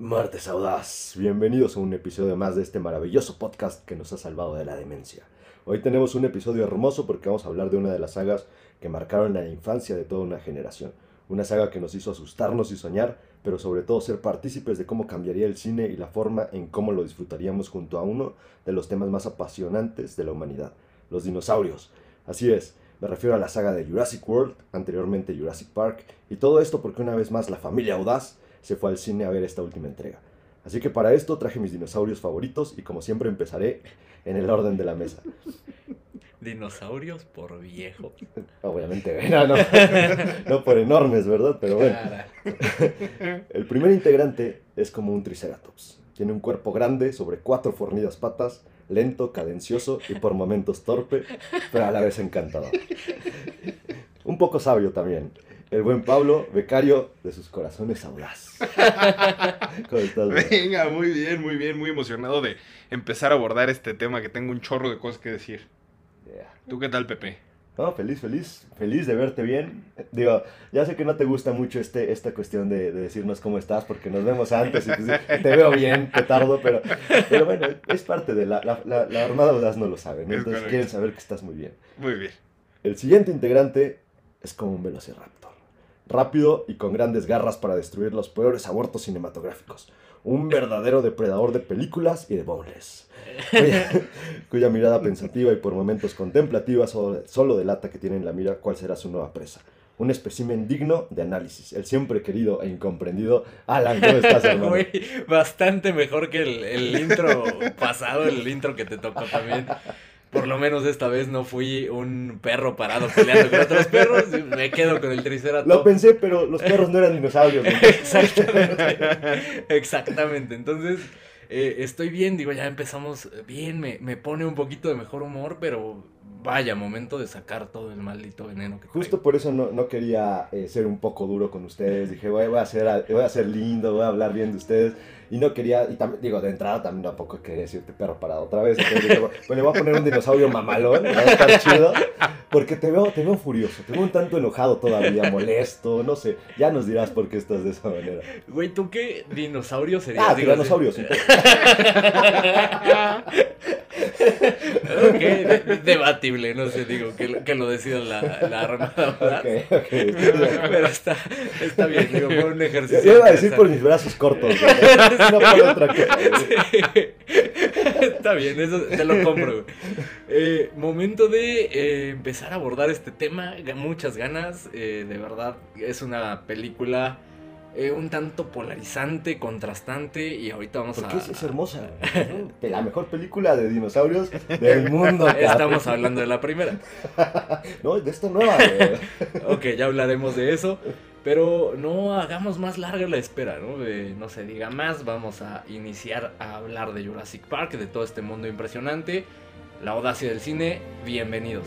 Martes Audaz, bienvenidos a un episodio más de este maravilloso podcast que nos ha salvado de la demencia. Hoy tenemos un episodio hermoso porque vamos a hablar de una de las sagas que marcaron la infancia de toda una generación. Una saga que nos hizo asustarnos y soñar, pero sobre todo ser partícipes de cómo cambiaría el cine y la forma en cómo lo disfrutaríamos junto a uno de los temas más apasionantes de la humanidad, los dinosaurios. Así es, me refiero a la saga de Jurassic World, anteriormente Jurassic Park, y todo esto porque una vez más la familia Audaz se fue al cine a ver esta última entrega. Así que para esto traje mis dinosaurios favoritos y como siempre empezaré en el orden de la mesa. Dinosaurios por viejo. Obviamente, no, no, no por enormes, ¿verdad? Pero bueno. El primer integrante es como un triceratops. Tiene un cuerpo grande sobre cuatro fornidas patas, lento, cadencioso y por momentos torpe, pero a la vez encantador. Un poco sabio también el buen Pablo, becario de sus corazones audaz. ¿Cómo estás? Venga, muy bien, muy bien, muy emocionado de empezar a abordar este tema que tengo un chorro de cosas que decir. ¿Tú qué tal, Pepe? No, feliz, feliz, feliz de verte bien. Digo, ya sé que no te gusta mucho este, esta cuestión de, decirnos cómo estás, porque nos vemos antes y te, veo bien, te tardo, pero, pero bueno, es parte de la, la, la, Armada Audaz no lo sabe, entonces quieren saber que estás muy bien. Muy bien. El siguiente integrante es como un velociraptor rápido y con grandes garras para destruir los peores abortos cinematográficos. Un verdadero depredador de películas y de boneless. Cuya, mirada pensativa y por momentos contemplativa solo, delata que tiene en la mira cuál será su nueva presa. Un espécimen digno de análisis. El siempre querido e incomprendido Alan, ¿cómo estás, hermano? bastante mejor que el, el intro pasado, el intro que te tocó también por lo menos esta vez no fui un perro parado peleando con otros perros. Me quedo con el triceratops. Lo pensé, pero los perros no eran dinosaurios. Exactamente. Exactamente. Entonces, eh, estoy bien. Digo, ya empezamos bien. Me, me pone un poquito de mejor humor, pero vaya momento de sacar todo el maldito veneno que Justo por eso no, no quería eh, ser un poco duro con ustedes. Dije, voy, a ser, voy a ser lindo, voy a hablar bien de ustedes. Y no quería, y también, digo, de entrada también tampoco quería decirte perro parado otra vez. pues le voy a poner un dinosaurio mamalón, va a estar chido. Porque te veo, te veo furioso, te veo un tanto enojado todavía, molesto, no sé. Ya nos dirás por qué estás de esa manera. Güey, ¿tú qué dinosaurio serías? Ah, dinosaurio, sí. ok, debatible, no sé, digo, que, que lo decida la, la Armada. Ok, ok. Pero está, está bien, digo, fue un ejercicio. Yo iba a decir por mis brazos cortos, no por otra cosa. Está bien, eso te lo compro, eh, momento de eh, empezar a abordar este tema, muchas ganas, eh, de verdad, es una película un tanto polarizante, contrastante y ahorita vamos Porque a... Es, es hermosa. la mejor película de dinosaurios del mundo. Estamos hablando de la primera. no, de esta nueva. ok, ya hablaremos de eso. Pero no hagamos más larga la espera, ¿no? no se diga más, vamos a iniciar a hablar de Jurassic Park, de todo este mundo impresionante. La audacia del cine, bienvenidos.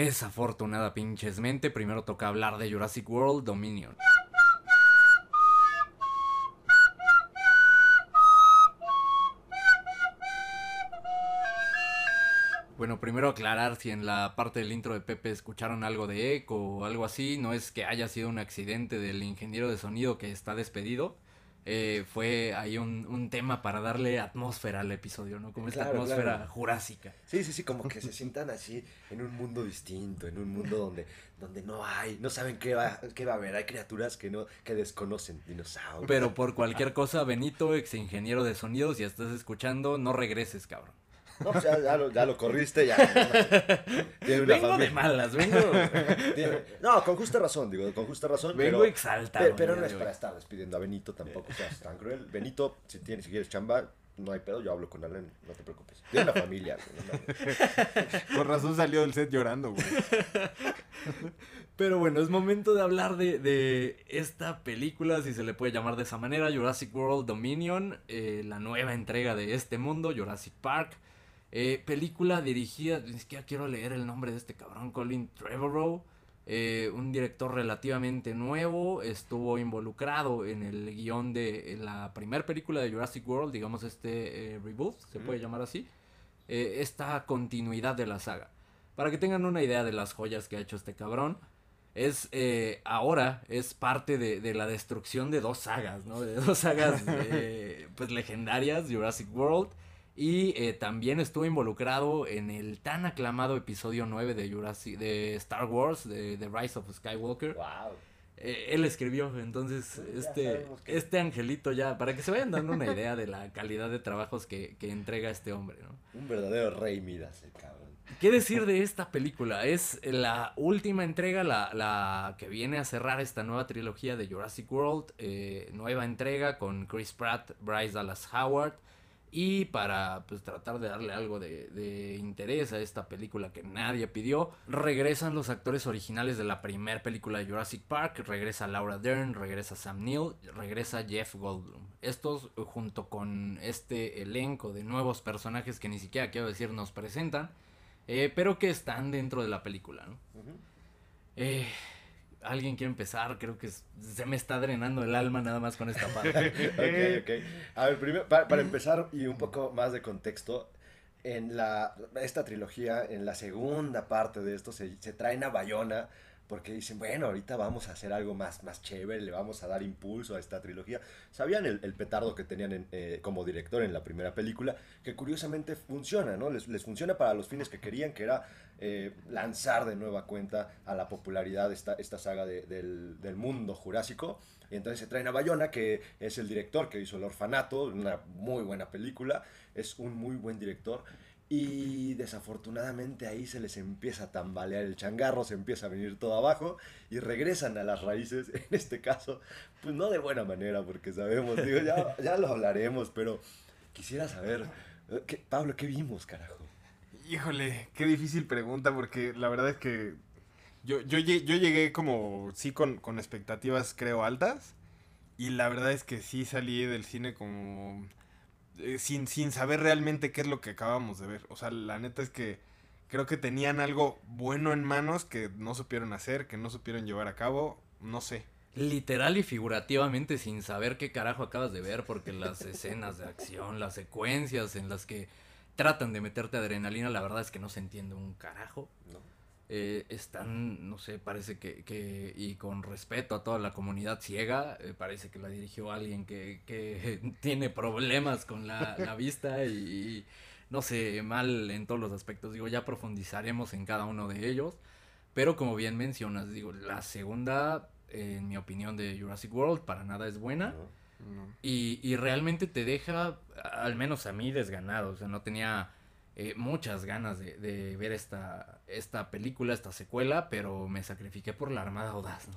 Desafortunada pinchesmente, primero toca hablar de Jurassic World Dominion. Bueno, primero aclarar si en la parte del intro de Pepe escucharon algo de eco o algo así, no es que haya sido un accidente del ingeniero de sonido que está despedido, eh, fue ahí un, tema para darle atmósfera al episodio, ¿no? Como esta atmósfera jurásica. Sí, sí, sí, como que se sientan así en un mundo distinto, en un mundo donde, donde no hay, no saben qué va, qué va a haber, hay criaturas que no, que desconocen, dinosaurios. Pero por cualquier cosa, Benito, ex ingeniero de sonidos, si estás escuchando, no regreses, cabrón. No, pues ya, lo, ya, lo, corriste, ya. Tiene una vengo de malas, vengo. no, con justa razón, digo, con justa razón. Vengo pero, exaltado. Pero, no es para estar despidiendo a Benito tampoco, seas tan cruel. Benito, si tienes, si quieres chamba, no hay pedo, yo hablo con Alan, no te preocupes. Tiene una familia. Con razón salió del set llorando, güey. Pero bueno, es momento de hablar de, de, esta película, si se le puede llamar de esa manera, Jurassic World Dominion, eh, la nueva entrega de este mundo, Jurassic Park. Eh, película dirigida, es que ya quiero leer el nombre de este cabrón, Colin Trevorrow. Eh, un director relativamente nuevo, estuvo involucrado en el guion de la primera película de Jurassic World, digamos este eh, reboot, se puede llamar así, esta continuidad de la saga. Para que tengan una idea de las joyas que ha hecho este cabrón, es ahora es parte de, la destrucción de dos sagas, ¿no? De dos sagas pues legendarias, Jurassic World y eh, también estuvo involucrado en el tan aclamado episodio 9 de, Jurassic, de Star Wars, de The Rise of Skywalker. Wow. Eh, él escribió, entonces, este, este angelito ya, para que se vayan dando una idea de la calidad de trabajos que, que entrega este hombre, ¿no? Un verdadero rey Midas, el cabrón. ¿Qué decir de esta película? Es la última entrega, la, la que viene a cerrar esta nueva trilogía de Jurassic World. Eh, nueva entrega con Chris Pratt, Bryce Dallas Howard, y para pues tratar de darle algo de, interés a esta película que nadie pidió, regresan los actores originales de la primera película de Jurassic Park, regresa Laura Dern, regresa Sam Neill, regresa Jeff Goldblum. Estos junto con este elenco de nuevos personajes que ni siquiera quiero decir nos presentan, eh, pero que están dentro de la película. ¿no? eh, alguien quiere empezar, creo que se me está drenando el alma nada más con esta parte. ok, ok. A ver, primero, para, empezar y un poco más de contexto, en la, esta trilogía, en la segunda parte de esto, se, se traen a Bayona porque dicen, bueno, ahorita vamos a hacer algo más, más chévere, le vamos a dar impulso a esta trilogía. Sabían el, petardo que tenían eh, como director en la primera película, que curiosamente funciona, ¿no? Les, funciona para los fines que querían, que era eh, lanzar de nueva cuenta a la popularidad esta, esta saga del, mundo jurásico. Y entonces se traen a Bayona, que es el director que hizo El Orfanato, una muy buena película, es un muy buen director. Y desafortunadamente ahí se les empieza a tambalear el changarro, se empieza a venir todo abajo y regresan a las raíces, en este caso, pues no de buena manera, porque sabemos, digo, ya, ya lo hablaremos, pero quisiera saber, eh, ¿qué, Pablo, ¿qué vimos, carajo? Híjole, qué difícil pregunta, porque la verdad es que yo, yo, yo llegué como, sí, con, con expectativas, creo, altas, y la verdad es que sí salí del cine como eh, sin, sin saber realmente qué es lo que acabamos de ver. O sea, la neta es que creo que tenían algo bueno en manos que no supieron hacer, que no supieron llevar a cabo, no sé. Literal y figurativamente sin saber qué carajo acabas de ver, porque las escenas de acción, las secuencias en las que tratan de meterte adrenalina, la verdad es que no se entiende un carajo. No. Eh, están, no sé, parece que, que, y con respeto a toda la comunidad ciega, eh, parece que la dirigió alguien que, que tiene problemas con la, la vista y, no sé, mal en todos los aspectos. Digo, ya profundizaremos en cada uno de ellos, pero como bien mencionas, digo, la segunda, en mi opinión, de Jurassic World para nada es buena. Y, y realmente te deja, al menos a mí, desganado. O sea, no tenía eh, muchas ganas de, ver esta, esta película, esta secuela, pero me sacrifiqué por la Armada Audaz.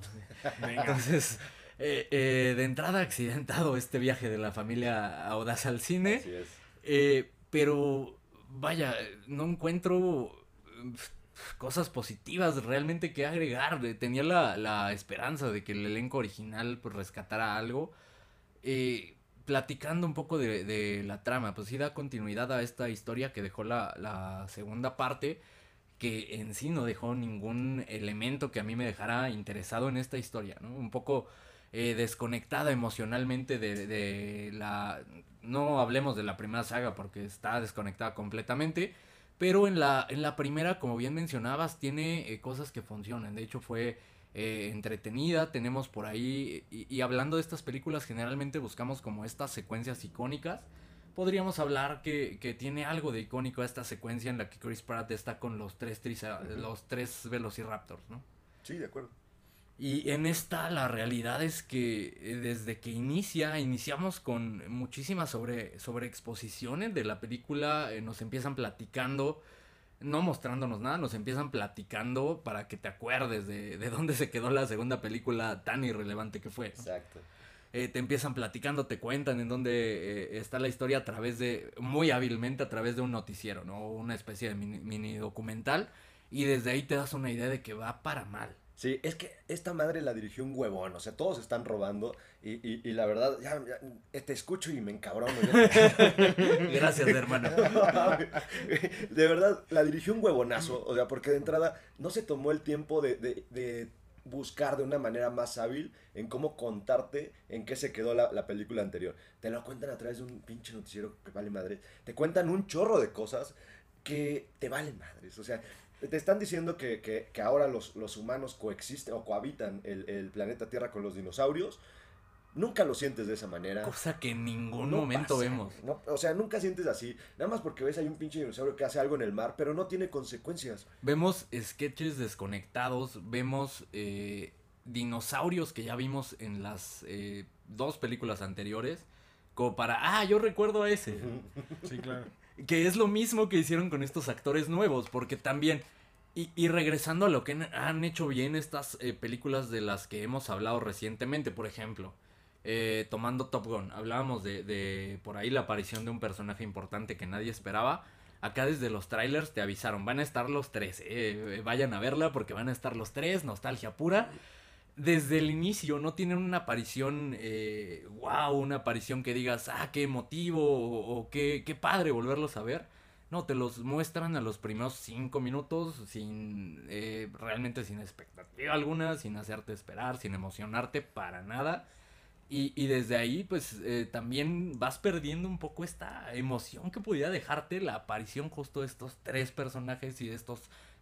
Entonces, eh, eh, de entrada accidentado este viaje de la familia Audaz al cine. pero, vaya, no encuentro cosas positivas realmente que agregar. Tenía la, la esperanza de que el elenco original pues, rescatara algo. Eh, platicando un poco de, la trama, pues sí da continuidad a esta historia que dejó la, segunda parte, que en sí no dejó ningún elemento que a mí me dejara interesado en esta historia, ¿no? Un poco eh, desconectada emocionalmente de, la... No hablemos de la primera saga porque está desconectada completamente, pero en la, en la primera, como bien mencionabas, tiene eh, cosas que funcionan. De hecho, fue eh, entretenida. Tenemos por ahí, y, hablando de estas películas, generalmente buscamos como estas secuencias icónicas. Podríamos hablar que, que tiene algo de icónico esta secuencia en la que Chris Pratt está con los tres, los tres Velociraptors, ¿no? Sí, de acuerdo. Y en esta la realidad es que eh, desde que inicia, iniciamos con muchísimas sobre, sobre exposiciones de la película, eh, nos empiezan platicando no mostrándonos nada, nos empiezan platicando para que te acuerdes de, de dónde se quedó la segunda película tan irrelevante que fue. Exacto. Eh, te empiezan platicando, te cuentan en dónde eh, está la historia a través de, muy hábilmente a través de un noticiero, ¿no? Una especie de mini, documental. Y desde ahí te das una idea de que va para mal. Sí, es que esta madre la dirigió un huevón, o sea, todos están robando y, y, y la verdad, ya, ya, te escucho y me encabrono. Gracias, hermano. de verdad, la dirigió un huevonazo, o sea, porque de entrada no se tomó el tiempo de, de, de buscar de una manera más hábil en cómo contarte en qué se quedó la, la, película anterior. Te lo cuentan a través de un pinche noticiero que vale madre. Te cuentan un chorro de cosas que te valen madres. O sea, te están diciendo que, que, que ahora los, los, humanos coexisten o cohabitan el, el, planeta Tierra con los dinosaurios. Nunca lo sientes de esa manera. Cosa que en ningún no momento pasa. vemos. No, o sea, nunca sientes así. Nada más porque ves hay un pinche dinosaurio que hace algo en el mar, pero no tiene consecuencias. Vemos sketches desconectados, vemos eh, dinosaurios que ya vimos en las eh, dos películas anteriores. Como para, ah, yo recuerdo a ese. Sí, claro. Que es lo mismo que hicieron con estos actores nuevos, porque también, y, y regresando a lo que han hecho bien estas eh, películas de las que hemos hablado recientemente, por ejemplo, eh, tomando Top Gun, hablábamos de, de, por ahí la aparición de un personaje importante que nadie esperaba. Acá desde los trailers te avisaron, van a estar los tres, eh, vayan a verla porque van a estar los tres, nostalgia pura desde el inicio no tienen una aparición, eh, wow, una aparición que digas, ah, qué emotivo o, o qué, qué, padre volverlos a ver. No, te los muestran a los primeros cinco minutos sin, eh, realmente sin expectativa alguna, sin hacerte esperar, sin emocionarte para nada. Y, y desde ahí, pues eh, también vas perdiendo un poco esta emoción que podía dejarte la aparición justo de estos tres personajes y de estos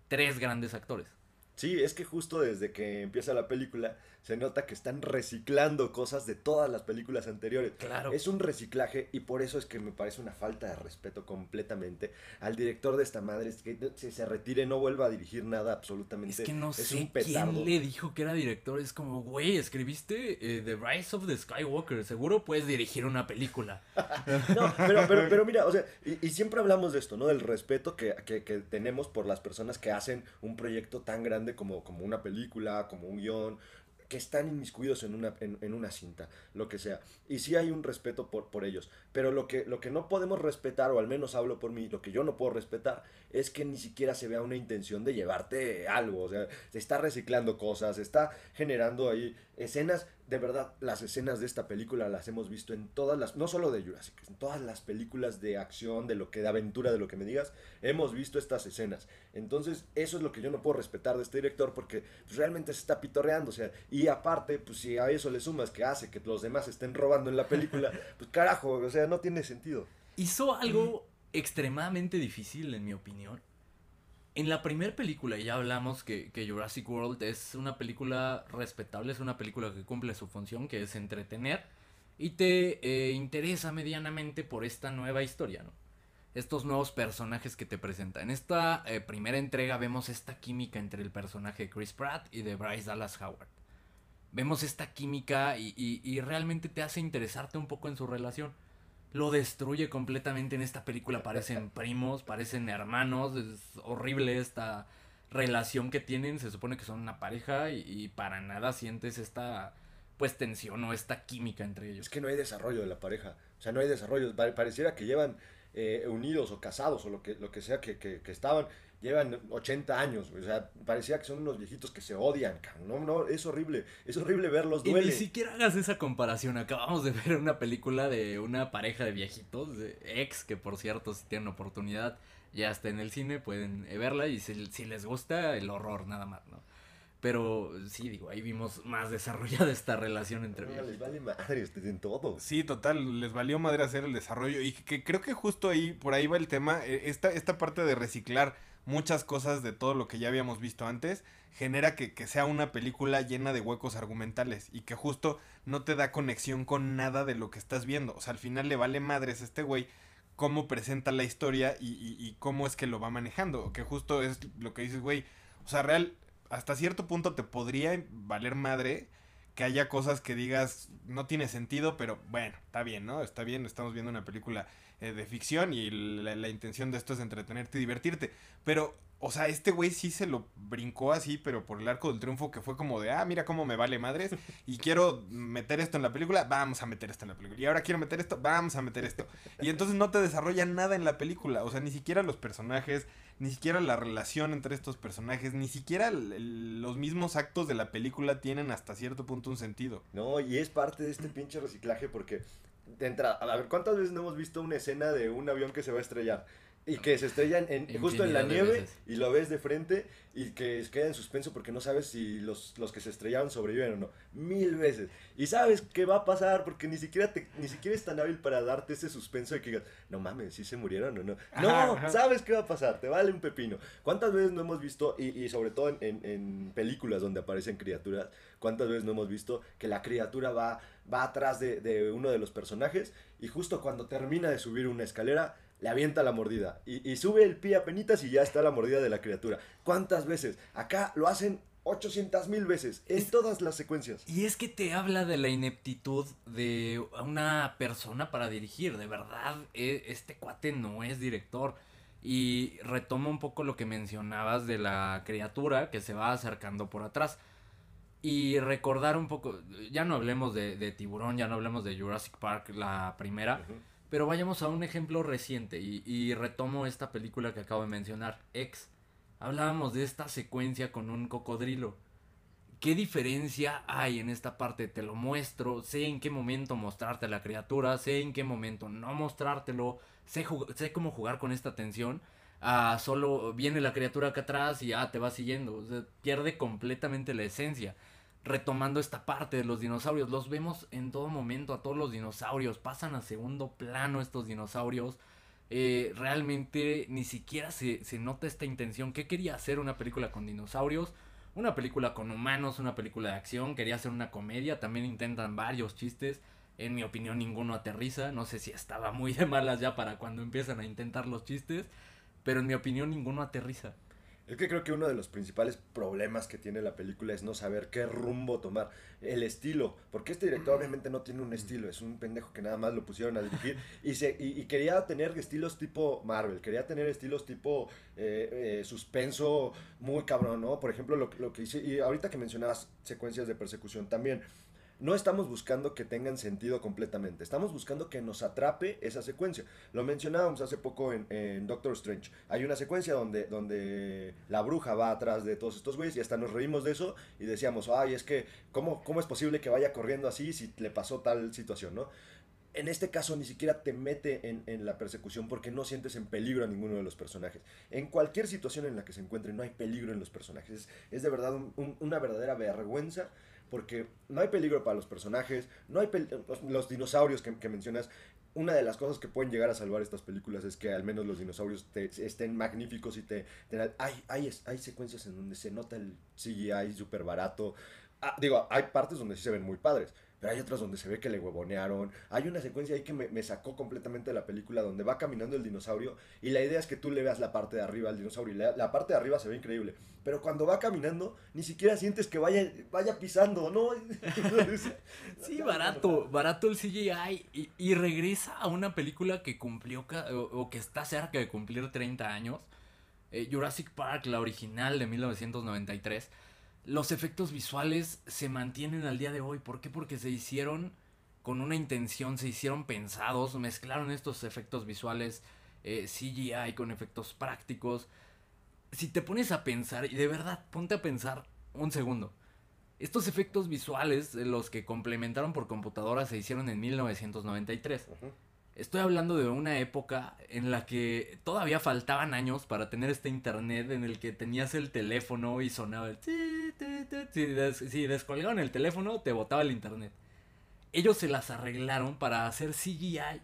tres grandes actores. Sí, es que justo desde que empieza la película se nota que están reciclando cosas de todas las películas anteriores. Claro. Es un reciclaje y por eso es que me parece una falta de respeto completamente al director de esta madre. Es que se, se retire, no vuelva a dirigir nada absolutamente. Es que no es sé quién le dijo que era director. Es como, güey, escribiste eh, The Rise of the Skywalker. Seguro puedes dirigir una película. no, pero, pero, pero mira, o sea, y, y, siempre hablamos de esto, ¿no? Del respeto que, que, que tenemos por las personas que hacen un proyecto tan grande como, como una película, como un guion, que están inmiscuidos en una, en, una cinta, lo que sea. Y sí hay un respeto por, por ellos. Pero lo que, lo que no podemos respetar, o al menos hablo por mí, lo que yo no puedo respetar, es que ni siquiera se vea una intención de llevarte algo. O sea, se está reciclando cosas, se está generando ahí escenas. De verdad, las escenas de esta película las hemos visto en todas las, no solo de Jurassic, en todas las películas de acción, de lo que de aventura, de lo que me digas, hemos visto estas escenas. Entonces, eso es lo que yo no puedo respetar de este director porque pues, realmente se está pitorreando. O sea, y aparte, pues si a eso le sumas que hace que los demás estén robando en la película, pues carajo, o sea, no tiene sentido. Hizo algo extremadamente difícil, en mi opinión. En la primera película ya hablamos que, que, Jurassic World es una película respetable, es una película que cumple su función, que es entretener, y te eh, interesa medianamente por esta nueva historia, ¿no? Estos nuevos personajes que te presenta. En esta eh, primera entrega vemos esta química entre el personaje de Chris Pratt y de Bryce Dallas Howard. Vemos esta química y, y, y realmente te hace interesarte un poco en su relación lo destruye completamente en esta película. Parecen primos, parecen hermanos. Es horrible esta relación que tienen. Se supone que son una pareja y, y, para nada sientes esta pues tensión o esta química entre ellos. Es que no hay desarrollo de la pareja. O sea, no hay desarrollo. Pareciera que llevan eh, unidos o casados o lo que, lo que sea que, que, que estaban llevan 80 años, o sea, parecía que son unos viejitos que se odian, no, no, es horrible, es horrible verlos, duele. Y ni siquiera hagas esa comparación, acabamos de ver una película de una pareja de viejitos, de ex, que por cierto, si tienen oportunidad, ya está en el cine, pueden verla y si, si les gusta, el horror nada más, ¿no? Pero sí, digo, ahí vimos más desarrollada esta relación entre no, Les vale madre en todo. Sí, total, les valió madre hacer el desarrollo. Y que creo que justo ahí, por ahí va el tema, esta, esta parte de reciclar muchas cosas de todo lo que ya habíamos visto antes, genera que, que, sea una película llena de huecos argumentales y que justo no te da conexión con nada de lo que estás viendo. O sea, al final le vale madres a este güey cómo presenta la historia y, y, y cómo es que lo va manejando. Que justo es lo que dices, güey. O sea, real, hasta cierto punto te podría valer madre que haya cosas que digas no tiene sentido, pero bueno, está bien, ¿no? Está bien, estamos viendo una película eh, de ficción y la, la intención de esto es entretenerte y divertirte. Pero o sea, este güey sí se lo brincó así, pero por el arco del triunfo que fue como de, ah, mira cómo me vale madres y quiero meter esto en la película, vamos a meter esto en la película. Y ahora quiero meter esto, vamos a meter esto. Y entonces no te desarrolla nada en la película, o sea, ni siquiera los personajes, ni siquiera la relación entre estos personajes, ni siquiera los mismos actos de la película tienen hasta cierto punto un sentido. No, y es parte de este pinche reciclaje porque de entrada, a ver, ¿cuántas veces no hemos visto una escena de un avión que se va a estrellar? y que se estrellan en, justo en la nieve y lo ves de frente y que queda en suspenso porque no sabes si los, los, que se estrellaron sobreviven o no. Mil veces. Y sabes qué va a pasar porque ni siquiera, te, ni siquiera es tan hábil para darte ese suspenso de que digas, no mames, si se murieron o no. no, sabes qué va a pasar, te vale un pepino. ¿Cuántas veces no hemos visto, y, y sobre todo en, en, películas donde aparecen criaturas, cuántas veces no hemos visto que la criatura va, va atrás de, de uno de los personajes y justo cuando termina de subir una escalera, le avienta la mordida y, sube el pie a penitas y ya está la mordida de la criatura. ¿Cuántas veces? Acá lo hacen 800 mil veces en todas las secuencias. Y es que te habla de la ineptitud de una persona para dirigir. De verdad, e, este cuate no es director. Y retomo un poco lo que mencionabas de la criatura que se va acercando por atrás. Y recordar un poco, ya no hablemos de, tiburón, ya no hablemos de Jurassic Park, la primera. Pero vayamos a un ejemplo reciente y, retomo esta película que acabo de mencionar, X. Hablábamos de esta secuencia con un cocodrilo. ¿Qué diferencia hay en esta parte? Te lo muestro, sé en qué momento mostrarte la criatura, sé en qué momento no mostrártelo, sé, sé cómo jugar con esta tensión. Ah, solo viene la criatura acá atrás y ya te va siguiendo. pierde completamente la esencia retomando esta parte de los dinosaurios. Los vemos en todo momento a todos los dinosaurios. Pasan a segundo plano estos dinosaurios. Eh, realmente ni siquiera se, se, nota esta intención. ¿Qué quería hacer una película con dinosaurios? Una película con humanos, una película de acción. Quería hacer una comedia. También intentan varios chistes. En mi opinión ninguno aterriza. No sé si estaba muy de malas ya para cuando empiezan a intentar los chistes. Pero en mi opinión ninguno aterriza. Es que creo que uno de los principales problemas que tiene la película es no saber qué rumbo tomar. El estilo. Porque este director obviamente no tiene un estilo. Es un pendejo que nada más lo pusieron a dirigir. Y, se, y, quería tener estilos tipo Marvel. Quería tener estilos tipo eh, eh, suspenso muy cabrón, ¿no? Por ejemplo, lo, lo que hice. Y ahorita que mencionabas secuencias de persecución también no estamos buscando que tengan sentido completamente, estamos buscando que nos atrape esa secuencia. Lo mencionábamos hace poco en, Doctor Strange. Hay una secuencia donde, donde la bruja va atrás de todos estos güeyes y hasta nos reímos de eso y decíamos, ay, es que, ¿cómo, cómo es posible que vaya corriendo así si le pasó tal situación, no? En este caso ni siquiera te mete en, la persecución porque no sientes en peligro a ninguno de los personajes. En cualquier situación en la que se encuentre no hay peligro en los personajes. Es, de verdad una verdadera vergüenza porque no hay peligro para los personajes, no hay los, dinosaurios que, mencionas. Una de las cosas que pueden llegar a salvar estas películas es que al menos los dinosaurios estén magníficos y te, hay, hay, hay secuencias en donde se nota el CGI súper barato. Ah, digo, hay partes donde sí se ven muy padres, pero hay otras donde se ve que le huevonearon. Hay una secuencia ahí que me, sacó completamente de la película donde va caminando el dinosaurio y la idea es que tú le veas la parte de arriba al dinosaurio y la, parte de arriba se ve increíble. Pero cuando va caminando, ni siquiera sientes que vaya, vaya pisando, ¿no? sí, barato, barato el CGI y, y, regresa a una película que cumplió o, que está cerca de cumplir 30 años. Eh, Jurassic Park, la original de 1993 los efectos visuales se mantienen al día de hoy. ¿Por qué? Porque se hicieron con una intención, se hicieron pensados, mezclaron estos efectos visuales eh, CGI con efectos prácticos. Si te pones a pensar, y de verdad, ponte a pensar un segundo. Estos efectos visuales, los que complementaron por computadora, se hicieron en 1993. Estoy hablando de una época en la que todavía faltaban años para tener este internet en el que tenías el teléfono y sonaba el... Si, descolgaban el teléfono, te botaba el internet. Ellos se las arreglaron para hacer CGI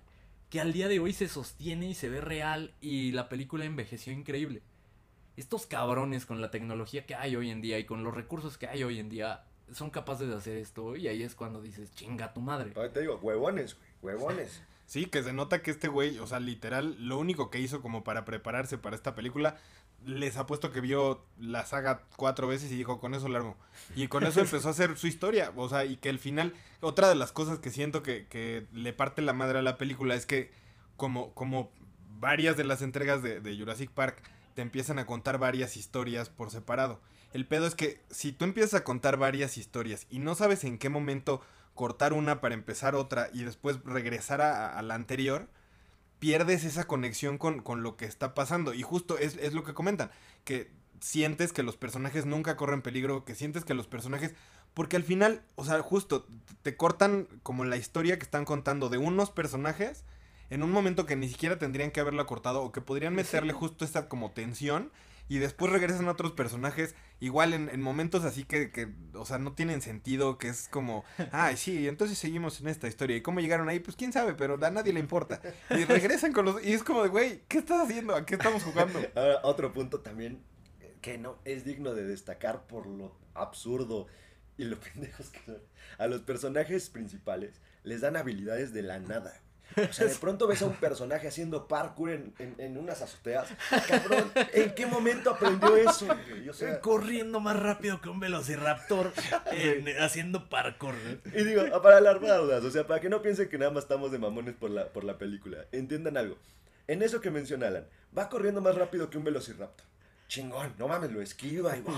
que al día de hoy se sostiene y se ve real y la película envejeció increíble. Estos cabrones con la tecnología que hay hoy en día y con los recursos que hay hoy en día son capaces de hacer esto y ahí es cuando dices, chinga tu madre. te digo, huevones, huevones. Sí, que se nota que este güey, o sea, literal, lo único que hizo como para prepararse para esta película, les apuesto que vio la saga cuatro veces y dijo, con eso largo. Y con eso empezó a hacer su historia, o sea, y que al final, otra de las cosas que siento que, que le parte la madre a la película es que como, como varias de las entregas de, de Jurassic Park te empiezan a contar varias historias por separado. El pedo es que si tú empiezas a contar varias historias y no sabes en qué momento cortar una para empezar otra y después regresar a, a la anterior, pierdes esa conexión con, con, lo que está pasando. Y justo es, es lo que comentan, que sientes que los personajes nunca corren peligro, que sientes que los personajes... Porque al final, o sea, justo te cortan como la historia que están contando de unos personajes en un momento que ni siquiera tendrían que haberla cortado o que podrían meterle justo esta como tensión y después regresan otros personajes igual en, en momentos así que, que, o sea, no tienen sentido, que es como, ay, sí, entonces seguimos en esta historia. ¿Y cómo llegaron ahí? Pues quién sabe, pero a nadie le importa. Y regresan con los... Y es como de, güey, ¿qué estás haciendo? ¿A qué estamos jugando? Ahora, otro punto también que no es digno de destacar por lo absurdo y lo pendejos que son. A los personajes principales les dan habilidades de la nada. O sea, de pronto ves a un personaje haciendo parkour en, en, en unas azoteas. Cabrón, ¿en qué momento aprendió eso? güey? O sea, Corriendo más rápido que un velociraptor en- haciendo parkour. y digo, para alarmarlas, o sea, para que no piensen que nada más estamos de mamones por la, por la película. Entiendan algo. En eso que menciona Alan, va corriendo más rápido que un velociraptor. Chingón, no mames, lo esquiva y va.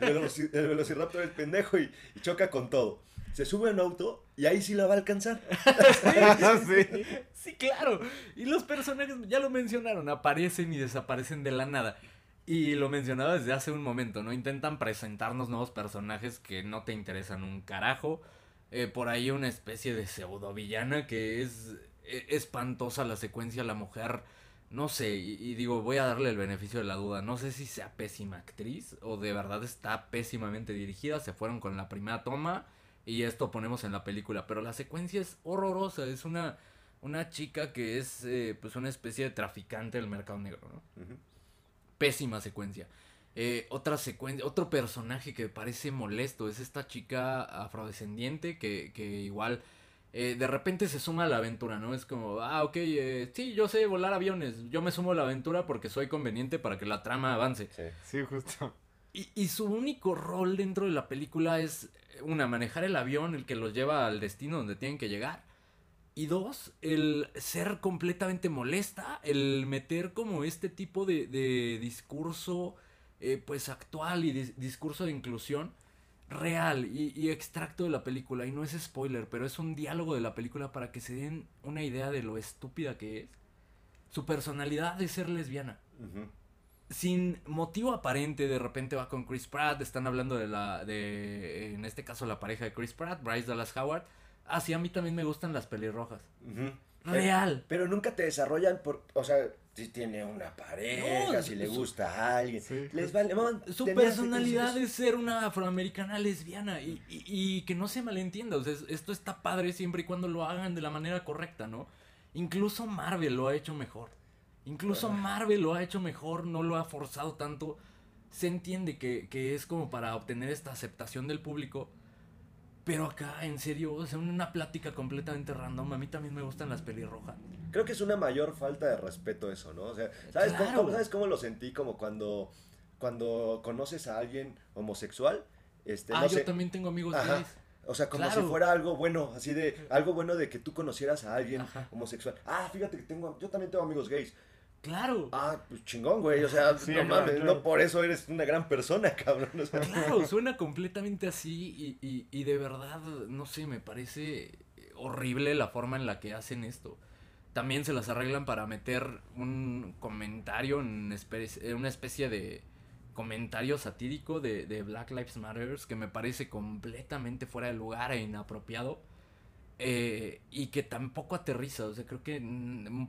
El, veloci- el velociraptor es pendejo y, y choca con todo. Se sube a un auto y ahí sí la va a alcanzar. sí. Sí, claro. Y los personajes, ya lo mencionaron, aparecen y desaparecen de la nada. Y lo mencionaba desde hace un momento, ¿no? Intentan presentarnos nuevos personajes que no te interesan un carajo. Eh, por ahí una especie de pseudovillana que es eh, espantosa la secuencia, la mujer, no sé, y, y digo, voy a darle el beneficio de la duda, no sé si sea pésima actriz o de verdad está pésimamente dirigida, se fueron con la primera toma y esto ponemos en la película, pero la secuencia es horrorosa, es una, una chica que es eh, pues una especie de traficante del mercado negro, ¿no? Pésima secuencia. Eh, otra secuencia, otro personaje que parece molesto es esta chica afrodescendiente que, que igual eh, de repente se suma a la aventura, ¿no? Es como, ah, ok, eh, sí, yo sé volar aviones, yo me sumo a la aventura porque soy conveniente para que la trama avance. Sí. Sí, justo. Y, y su único rol dentro de la película es, una, manejar el avión, el que los lleva al destino donde tienen que llegar. Y dos, el ser completamente molesta, el meter como este tipo de, de discurso, eh, pues actual y dis- discurso de inclusión real y, y extracto de la película. Y no es spoiler, pero es un diálogo de la película para que se den una idea de lo estúpida que es. Su personalidad de ser lesbiana Ujú. Sin motivo aparente, de repente va con Chris Pratt, están hablando de la, de, en este caso la pareja de Chris Pratt, Bryce Dallas Howard. Ah, sí, a mí también me gustan las pelirrojas. Real. Pero nunca te desarrollan por, o sea, si tiene una pareja, No, si le su- gusta a alguien, Sí. les vale, mamá, Su personalidad es ser una afroamericana lesbiana y, y- y que no se malentienda. O sea, es- esto está padre siempre y cuando lo hagan de la manera correcta, ¿no? Incluso Marvel lo ha hecho mejor. Incluso Marvel lo ha hecho mejor, no lo ha forzado tanto. Se entiende que, que es como para obtener esta aceptación del público. Pero acá, en serio, o sea, una plática completamente random. A mí también me gustan las pelirrojas. Creo que es una mayor falta de respeto eso, ¿no? O sea, ¿sabes, cómo- ¿sabes cómo lo sentí? Como cuando, cuando conoces a alguien homosexual. Este, ah, no yo sé, también tengo amigos Ajá. gays. O sea, como Claro. si fuera algo bueno, así de, algo bueno de que tú conocieras a alguien Ajá. homosexual. Ah, fíjate que tengo, yo también tengo amigos gays. Claro. Ah, pues chingón, güey, o sea, Sí, no claro, mames, claro. no por eso eres una gran persona, cabrón. o sea. Claro, suena completamente así y, y- y de verdad, no sé, me parece horrible la forma en la que hacen esto. También se las arreglan para meter un comentario, en espe- eh, una especie de comentario satírico de, de Black Lives Matter que me parece completamente fuera de lugar e inapropiado. Eh, y que tampoco aterriza, o sea, creo que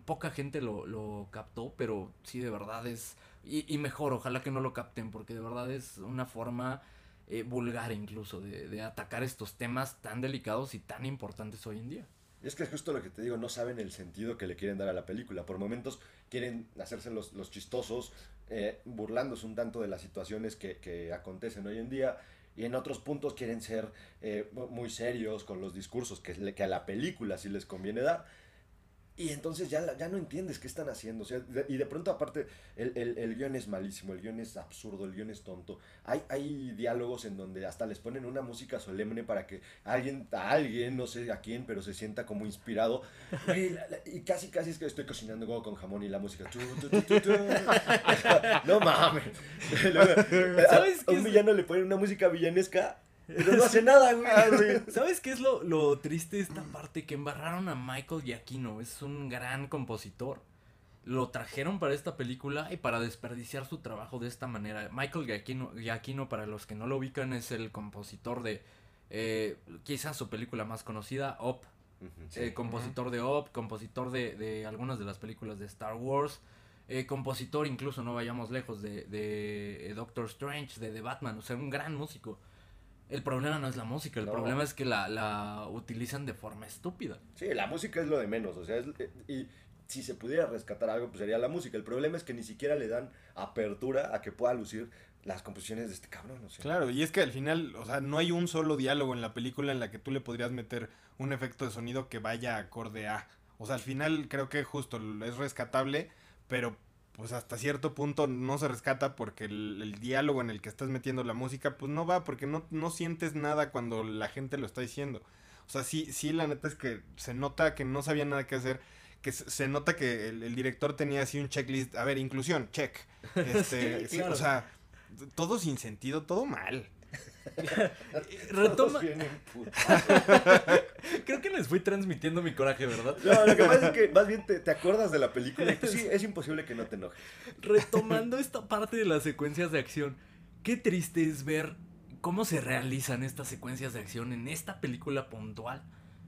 poca gente lo, lo captó, pero sí, de verdad es... Y, y mejor, ojalá que no lo capten, porque de verdad es una forma eh, vulgar incluso de, de atacar estos temas tan delicados y tan importantes hoy en día. Es que es justo lo que te digo, no saben el sentido que le quieren dar a la película. Por momentos quieren hacerse los, los chistosos, eh, burlándose un tanto de las situaciones que, que acontecen hoy en día. Y en otros puntos quieren ser eh, mu- muy serios con los discursos que, que a la película sí les conviene dar. Y entonces ya, ya no entiendes qué están haciendo. O sea, de- y de pronto, aparte, el, el, el guion es malísimo, el guion es absurdo, el guion es tonto. Hay, hay diálogos en donde hasta les ponen una música solemne para que alguien, a alguien, no sé a quién, pero se sienta como inspirado. Y, la- la- y casi, casi es que estoy cocinando con jamón y la música. tu, tu, tu, tu, tu. no mames. ¿Sabes ¿Sabes? A qué un villano le ponen una música villanesca, pero no hace nada, güey. ¿Sabes qué es lo, lo triste de esta parte? Que embarraron a Michael Giacchino. Es un gran compositor. Lo trajeron para esta película y para desperdiciar su trabajo de esta manera. Michael Giacchino, Giacchino para los que no lo ubican, es el compositor de eh, quizás su película más conocida, Up. Sí. Eh, compositor de Up, compositor de, de algunas de las películas de Star Wars, eh, compositor incluso, no vayamos lejos, de, de eh, Doctor Strange, de The Batman, o sea, un gran músico. El problema no es la música, el No. problema es que la, la utilizan de forma estúpida. Sí, la música es lo de menos, o sea, es- eh, y si se pudiera rescatar algo, pues sería la música. El problema es que ni siquiera le dan apertura a que pueda lucir las composiciones de este cabrón, o sea. Claro, y es que al final, o sea, no hay un solo diálogo en la película en la que tú le podrías meter un efecto de sonido que vaya acorde a. O sea, al final creo que justo es rescatable, pero pues hasta cierto punto no se rescata porque el, el diálogo en el que estás metiendo la música, pues no va, porque no, no sientes nada cuando la gente lo está diciendo. O sea, sí, sí, la neta es que se nota que no sabía nada que hacer. Que se se nota que el, el director tenía así un checklist. A ver, inclusión, check. Este, Sí, claro. O sea, todo sin sentido, todo mal. Retoma, creo que les fui transmitiendo mi coraje, ¿verdad? No, lo que pasa es que más bien te, te acuerdas de la película y pues sí, es imposible que no te enojes. Retomando esta parte de las secuencias de acción, qué triste es ver cómo se realizan estas secuencias de acción en esta película puntual.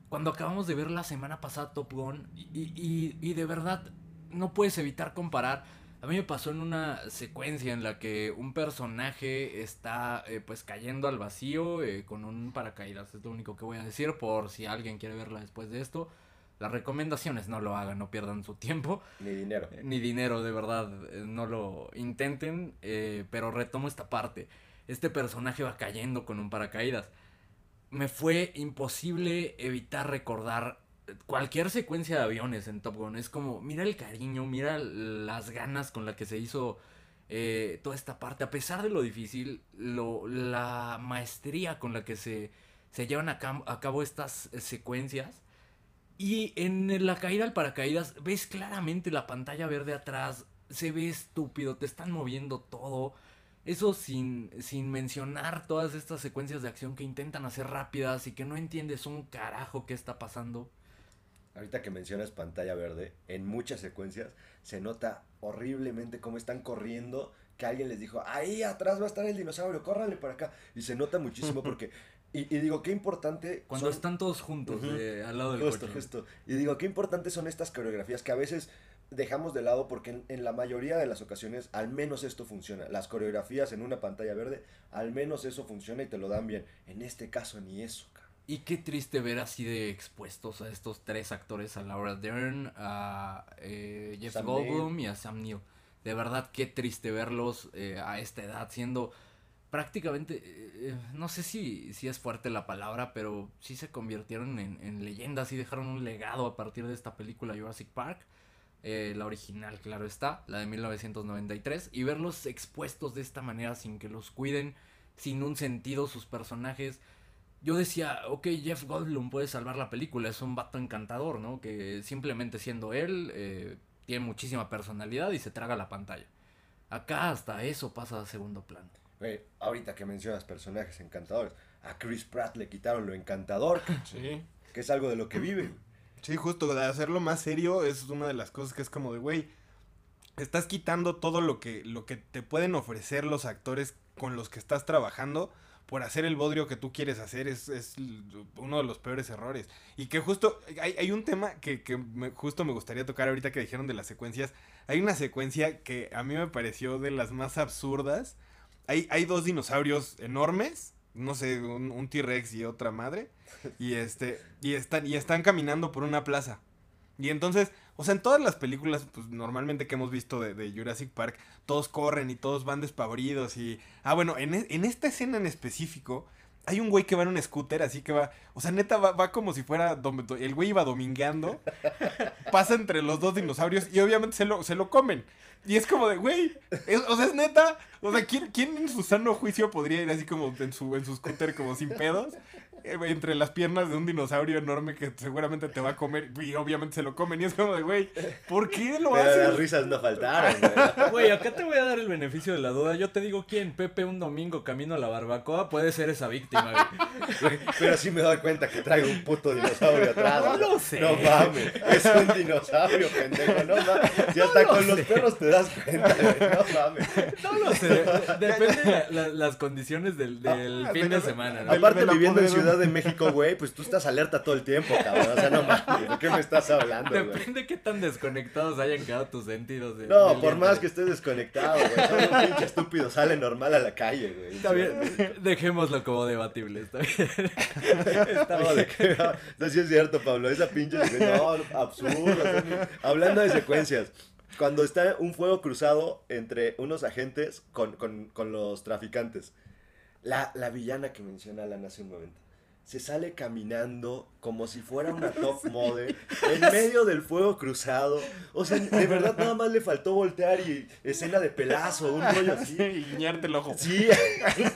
Cuando acabamos de ver la semana pasada Top Gun y, y- y de verdad no puedes evitar comparar. A mí me pasó en una secuencia en la que un personaje está eh, pues cayendo al vacío eh, con un paracaídas. Es lo único que voy a decir por si alguien quiere verla después de esto. Las recomendaciones no lo hagan, no pierdan su tiempo Ni dinero. ni dinero, de verdad, eh, no lo intenten, eh, pero retomo esta parte. Este personaje va cayendo con un paracaídas. Me fue imposible evitar recordar cualquier secuencia de aviones en Top Gun. Es como, mira el cariño, mira las ganas con la que se hizo eh, toda esta parte. A pesar de lo difícil, lo, la maestría con la que se, se llevan a, a cabo estas secuencias. Y en la caída al paracaídas ves claramente la pantalla verde atrás, se ve estúpido, te están moviendo todo. Eso sin, sin mencionar todas estas secuencias de acción que intentan hacer rápidas y que no entiendes un carajo qué está pasando. Ahorita que mencionas pantalla verde, en muchas secuencias se nota horriblemente cómo están corriendo, que alguien les dijo, ahí atrás va a estar el dinosaurio, córranle para acá. Y se nota muchísimo porque, y, y digo, qué importante... Cuando son- están todos juntos al lado del Justo, coche. justo. Y digo, qué importantes son estas coreografías que a veces dejamos de lado porque en, en la mayoría de las ocasiones al menos esto funciona. Las coreografías en una pantalla verde, al menos eso funciona y te lo dan bien. En este caso ni eso. Y qué triste ver así de expuestos a estos tres actores, a Laura Dern, a eh, Jeff Goldblum y a Sam Neill. De verdad, qué triste verlos eh, a esta edad siendo prácticamente, eh, eh, no sé si, si es fuerte la palabra, pero sí se convirtieron en, en leyendas y dejaron un legado a partir de esta película Jurassic Park. eh, la original, claro está, la de 1993, y verlos expuestos de esta manera sin que los cuiden, sin un sentido sus personajes yo decía, ok, Jeff Goldblum puede salvar la película, es un vato encantador, ¿no? Que simplemente siendo él, eh, tiene muchísima personalidad y se traga la pantalla. Acá hasta eso pasa a segundo plano. Güey, ahorita que mencionas personajes encantadores, a Chris Pratt le quitaron lo encantador, Sí. que es algo de lo que vive. Sí, justo, de hacerlo más serio es una de las cosas que es como de, güey, estás quitando todo lo que, lo que te pueden ofrecer los actores con los que estás trabajando por hacer el bodrio que tú quieres hacer es, es uno de los peores errores. Y que justo, hay, hay un tema que, que me- justo me gustaría tocar ahorita que dijeron de las secuencias. Hay una secuencia que a mí me pareció de las más absurdas. Hay, hay dos dinosaurios enormes, no sé, un, un T-Rex y otra madre. Y este, y están, y están caminando por una plaza. Y entonces, o sea, en todas las películas, pues normalmente que hemos visto de, de Jurassic Park, todos corren y todos van despavoridos y... Ah, bueno, en, e- en esta escena en específico, hay un güey que va en un scooter, así que va, o sea, neta va, va como si fuera, el güey iba domingueando, pasa entre los dos dinosaurios y obviamente se lo, se lo comen. Y es como de, güey, o sea, es neta, o sea, ¿quién, ¿quién en su sano juicio podría ir así como en su, en su scooter como sin pedos? Eh, entre las piernas de un dinosaurio enorme que seguramente te va a comer y obviamente se lo comen y es como de, güey, ¿por qué lo Pero las risas no faltaron, güey. acá te voy a dar el beneficio de la duda. Yo te digo quién, Pepe un domingo camino a la barbacoa puede ser esa víctima, güey. Pero sí me doy cuenta que traigo un puto dinosaurio atrás. No lo sé. No mames, es un dinosaurio, pendejo, no mames. Si hasta con los perros te das cuenta, güey, no mames. No lo sé, depende de las condiciones del, del ah, fin de semana. Aparte viviendo en Ciudad de México, güey, pues tú estás alerta todo el tiempo, cabrón. O sea, no mames, ¿de qué me estás hablando, güey? Depende de qué tan desconectados hayan quedado tus sentidos. De, no, por más que estés desconectado, güey. Todo un pinche estúpido sale normal a la calle, güey. Está bien, dejémoslo como debatible, está bien. Está no, de qué, no, sí es cierto, Pablo. Esa pinche, no, absurdo. hablando de secuencias cuando está un fuego cruzado entre unos agentes con, con, con los traficantes. La, la, villana que menciona Alan hace un momento se sale caminando como si fuera una top model en medio del fuego cruzado. O sea, de verdad nada más le faltó voltear y escena de pelazo, un rollo así. Y guiñarte el ojo. Sí.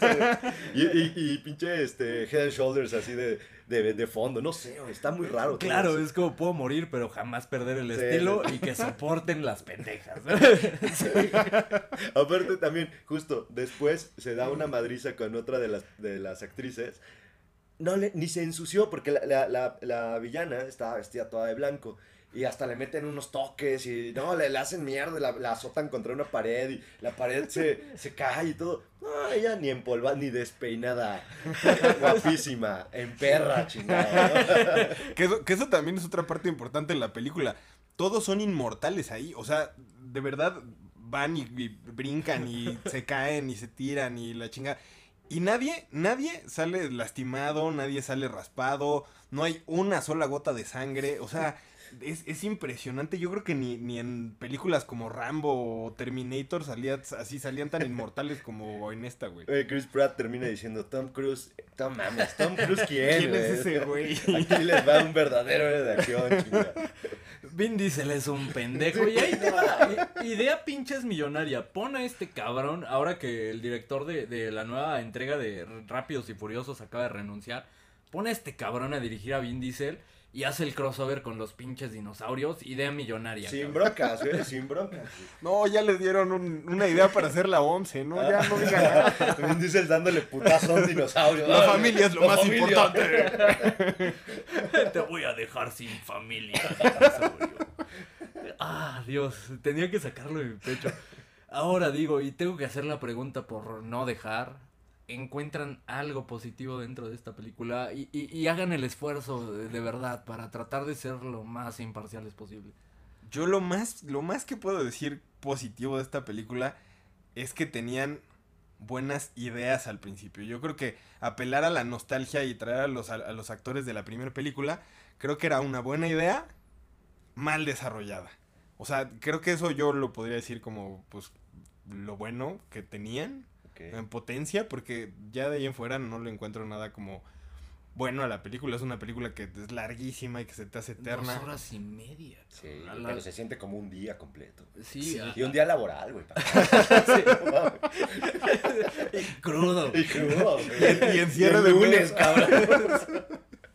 y, y, pinche este, head and shoulders así de, de, fondo. No sé, está muy raro. Claro, es como puedo morir, pero jamás perder el estilo y que soporten las pendejas. Aparte también, justo después se da una madriza con otra de las, de las actrices no le, ni se ensució porque la, la, la, villana estaba vestida toda de blanco. Y hasta le meten unos toques y no, le, le hacen mierda, la, azotan contra una pared y la pared se, se cae y todo. No, ella ni empolvada ni despeinada. Guapísima, en perra, chingada. que, eso, que eso también es otra parte importante en la película. Todos son inmortales ahí. O sea, de verdad van y, y brincan y se caen y se tiran y la chingada. Y nadie, nadie sale lastimado, nadie sale raspado, no hay una sola gota de sangre, o sea, es, es impresionante. Yo creo que ni, ni en películas como Rambo o Terminator salía, así salían tan inmortales como en esta, güey. Chris Pratt termina diciendo, Tom Cruise, Tom mames, Tom Cruise quién, ¿Quién es ese güey? Aquí les va un verdadero héroe de acción, chinga. Vin Diesel es un pendejo y ahí te va. Idea pinches millonaria. Pon a este cabrón, ahora que el director de, de la nueva entrega de Rápidos y Furiosos acaba de renunciar. Pon a este cabrón a dirigir a Vin Diesel y hace el crossover con los pinches dinosaurios, idea millonaria. Sin broncas, güey, sin broncas. No, ya les dieron una idea para hacer la 11, ¿no? Ya no digan nada. Dices dándole putazo a un dinosaurio. La familia es lo más importante. Te voy a dejar sin familia. ah, Dios, tenía que sacarlo de mi pecho. Ahora digo, y tengo que hacer la pregunta por no dejar encuentran algo positivo dentro de esta película y, hagan el esfuerzo de, verdad para tratar de ser lo más imparciales posible. Yo lo más, lo más que puedo decir positivo de esta película es que tenían buenas ideas al principio. Yo creo que apelar a la nostalgia y traer a los, a los actores de la primera película, creo que era una buena idea mal desarrollada. O sea, creo que eso yo lo podría decir como, pues, lo bueno que tenían en potencia, porque ya de ahí en fuera no le encuentro nada como bueno a la película. Es una película que es larguísima y que se te hace eterna. Dos horas y media. Sí, pero se siente como un día completo. Sí. Y un día laboral, güey. y crudo. Y crudo. Y, en cierre de lunes, cabrón.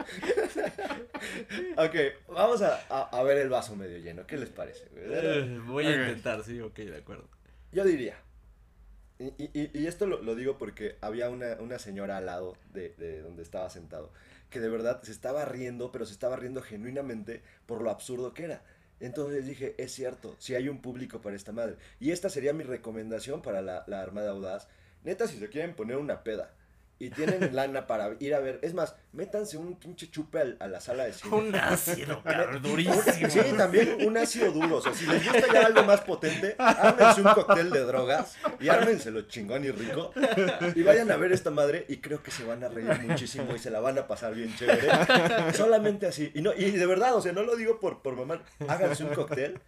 ok, vamos a, a, ver el vaso medio lleno. ¿Qué les parece? Eh, voy a intentar, sí, ok, de acuerdo. Yo diría, y, esto lo, digo porque había una, señora al lado de, donde estaba sentado, que de verdad se estaba riendo, pero se estaba riendo genuinamente por lo absurdo que era. Entonces dije, es cierto, si hay un público para esta madre. Y esta sería mi recomendación para la, la Armada Audaz. Neta, si se quieren poner una peda y tienen lana para ir a ver. Es más, métanse un pinche chupe a, la sala de cine. Un ácido, cabrón, durísimo. Sí, también un ácido duro. O sea, si les gusta ya algo más potente, ármense un cóctel de drogas y ármenselo chingón y rico. Y vayan a ver esta madre y creo que se van a reír muchísimo y se la van a pasar bien chévere. Solamente así. Y, no, y de verdad, o sea, no lo digo por, por mamá. Háganse un cóctel.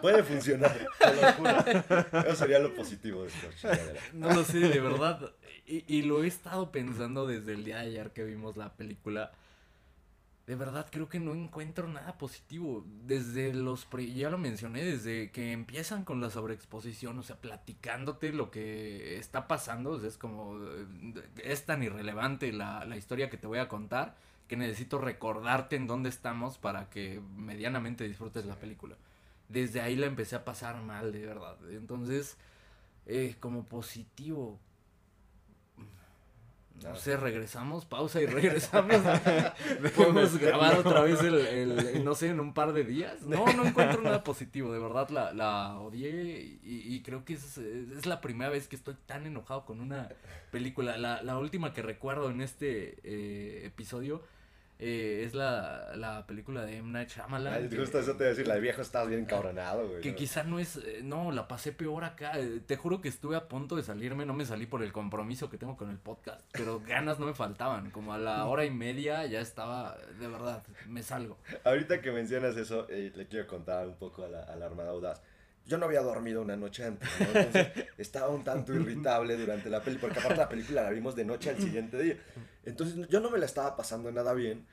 puede funcionar, te lo juro. Eso sería lo positivo de esto. No lo sé, de verdad, y, y, lo he estado pensando desde el día de ayer que vimos la película. De verdad creo que no encuentro nada positivo. Desde los, ya lo mencioné, desde que empiezan con la sobreexposición, o sea, platicándote lo que está pasando, o sea, es como, es tan irrelevante la, la historia que te voy a contar que necesito recordarte en dónde estamos para que medianamente disfrutes la película. Desde ahí la empecé a pasar mal, de verdad. Entonces, eh, como positivo, no sé, regresamos, pausa y regresamos. Podemos grabar otra vez el, no sé, en un par de días. No, no encuentro nada positivo, de verdad la, la odié y, creo que es, es, la primera vez que estoy tan enojado con una película. La, la última que recuerdo en este eh, episodio eh, es la, la, película de M. Night Shyamalan. que, eso te decir, la de viejo estabas bien cabronado, güey. Que quizá no es, eh, no, la pasé peor acá. Eh, te juro que estuve a punto de salirme, no me salí por el compromiso que tengo con el podcast, pero ganas no me faltaban. Como a la hora y media ya estaba, de verdad, me salgo. Ahorita que mencionas eso, le quiero contar un poco a la, a la Armada Audaz yo no había dormido una noche antes, Entonces estaba un tanto irritable durante la película, porque aparte la película la vimos de noche al siguiente día. Entonces yo no me la estaba pasando nada bien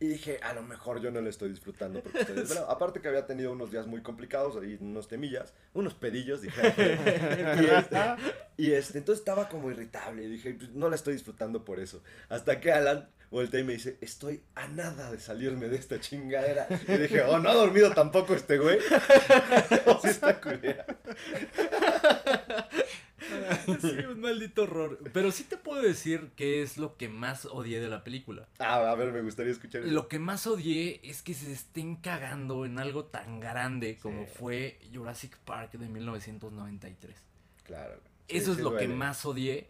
y dije, a lo mejor yo no la estoy disfrutando porque estoy Aparte que había tenido unos días muy complicados, ahí unos temillas, unos pedillos, dije. y, este, y este, entonces estaba como irritable y dije, pues, no la estoy disfrutando por eso. Hasta que Alan voltea y me dice, estoy a nada de salirme de esta chingadera. Y dije, oh, no ha dormido tampoco este güey. o sí está culera. sí, un maldito horror. Pero sí te puedo decir que es lo que más odié de la película. Ah, a ver, me gustaría escuchar eso. Lo que más odié es que se estén cagando en algo tan grande como fue Jurassic Park de 1993. Claro. eso es lo que más odié.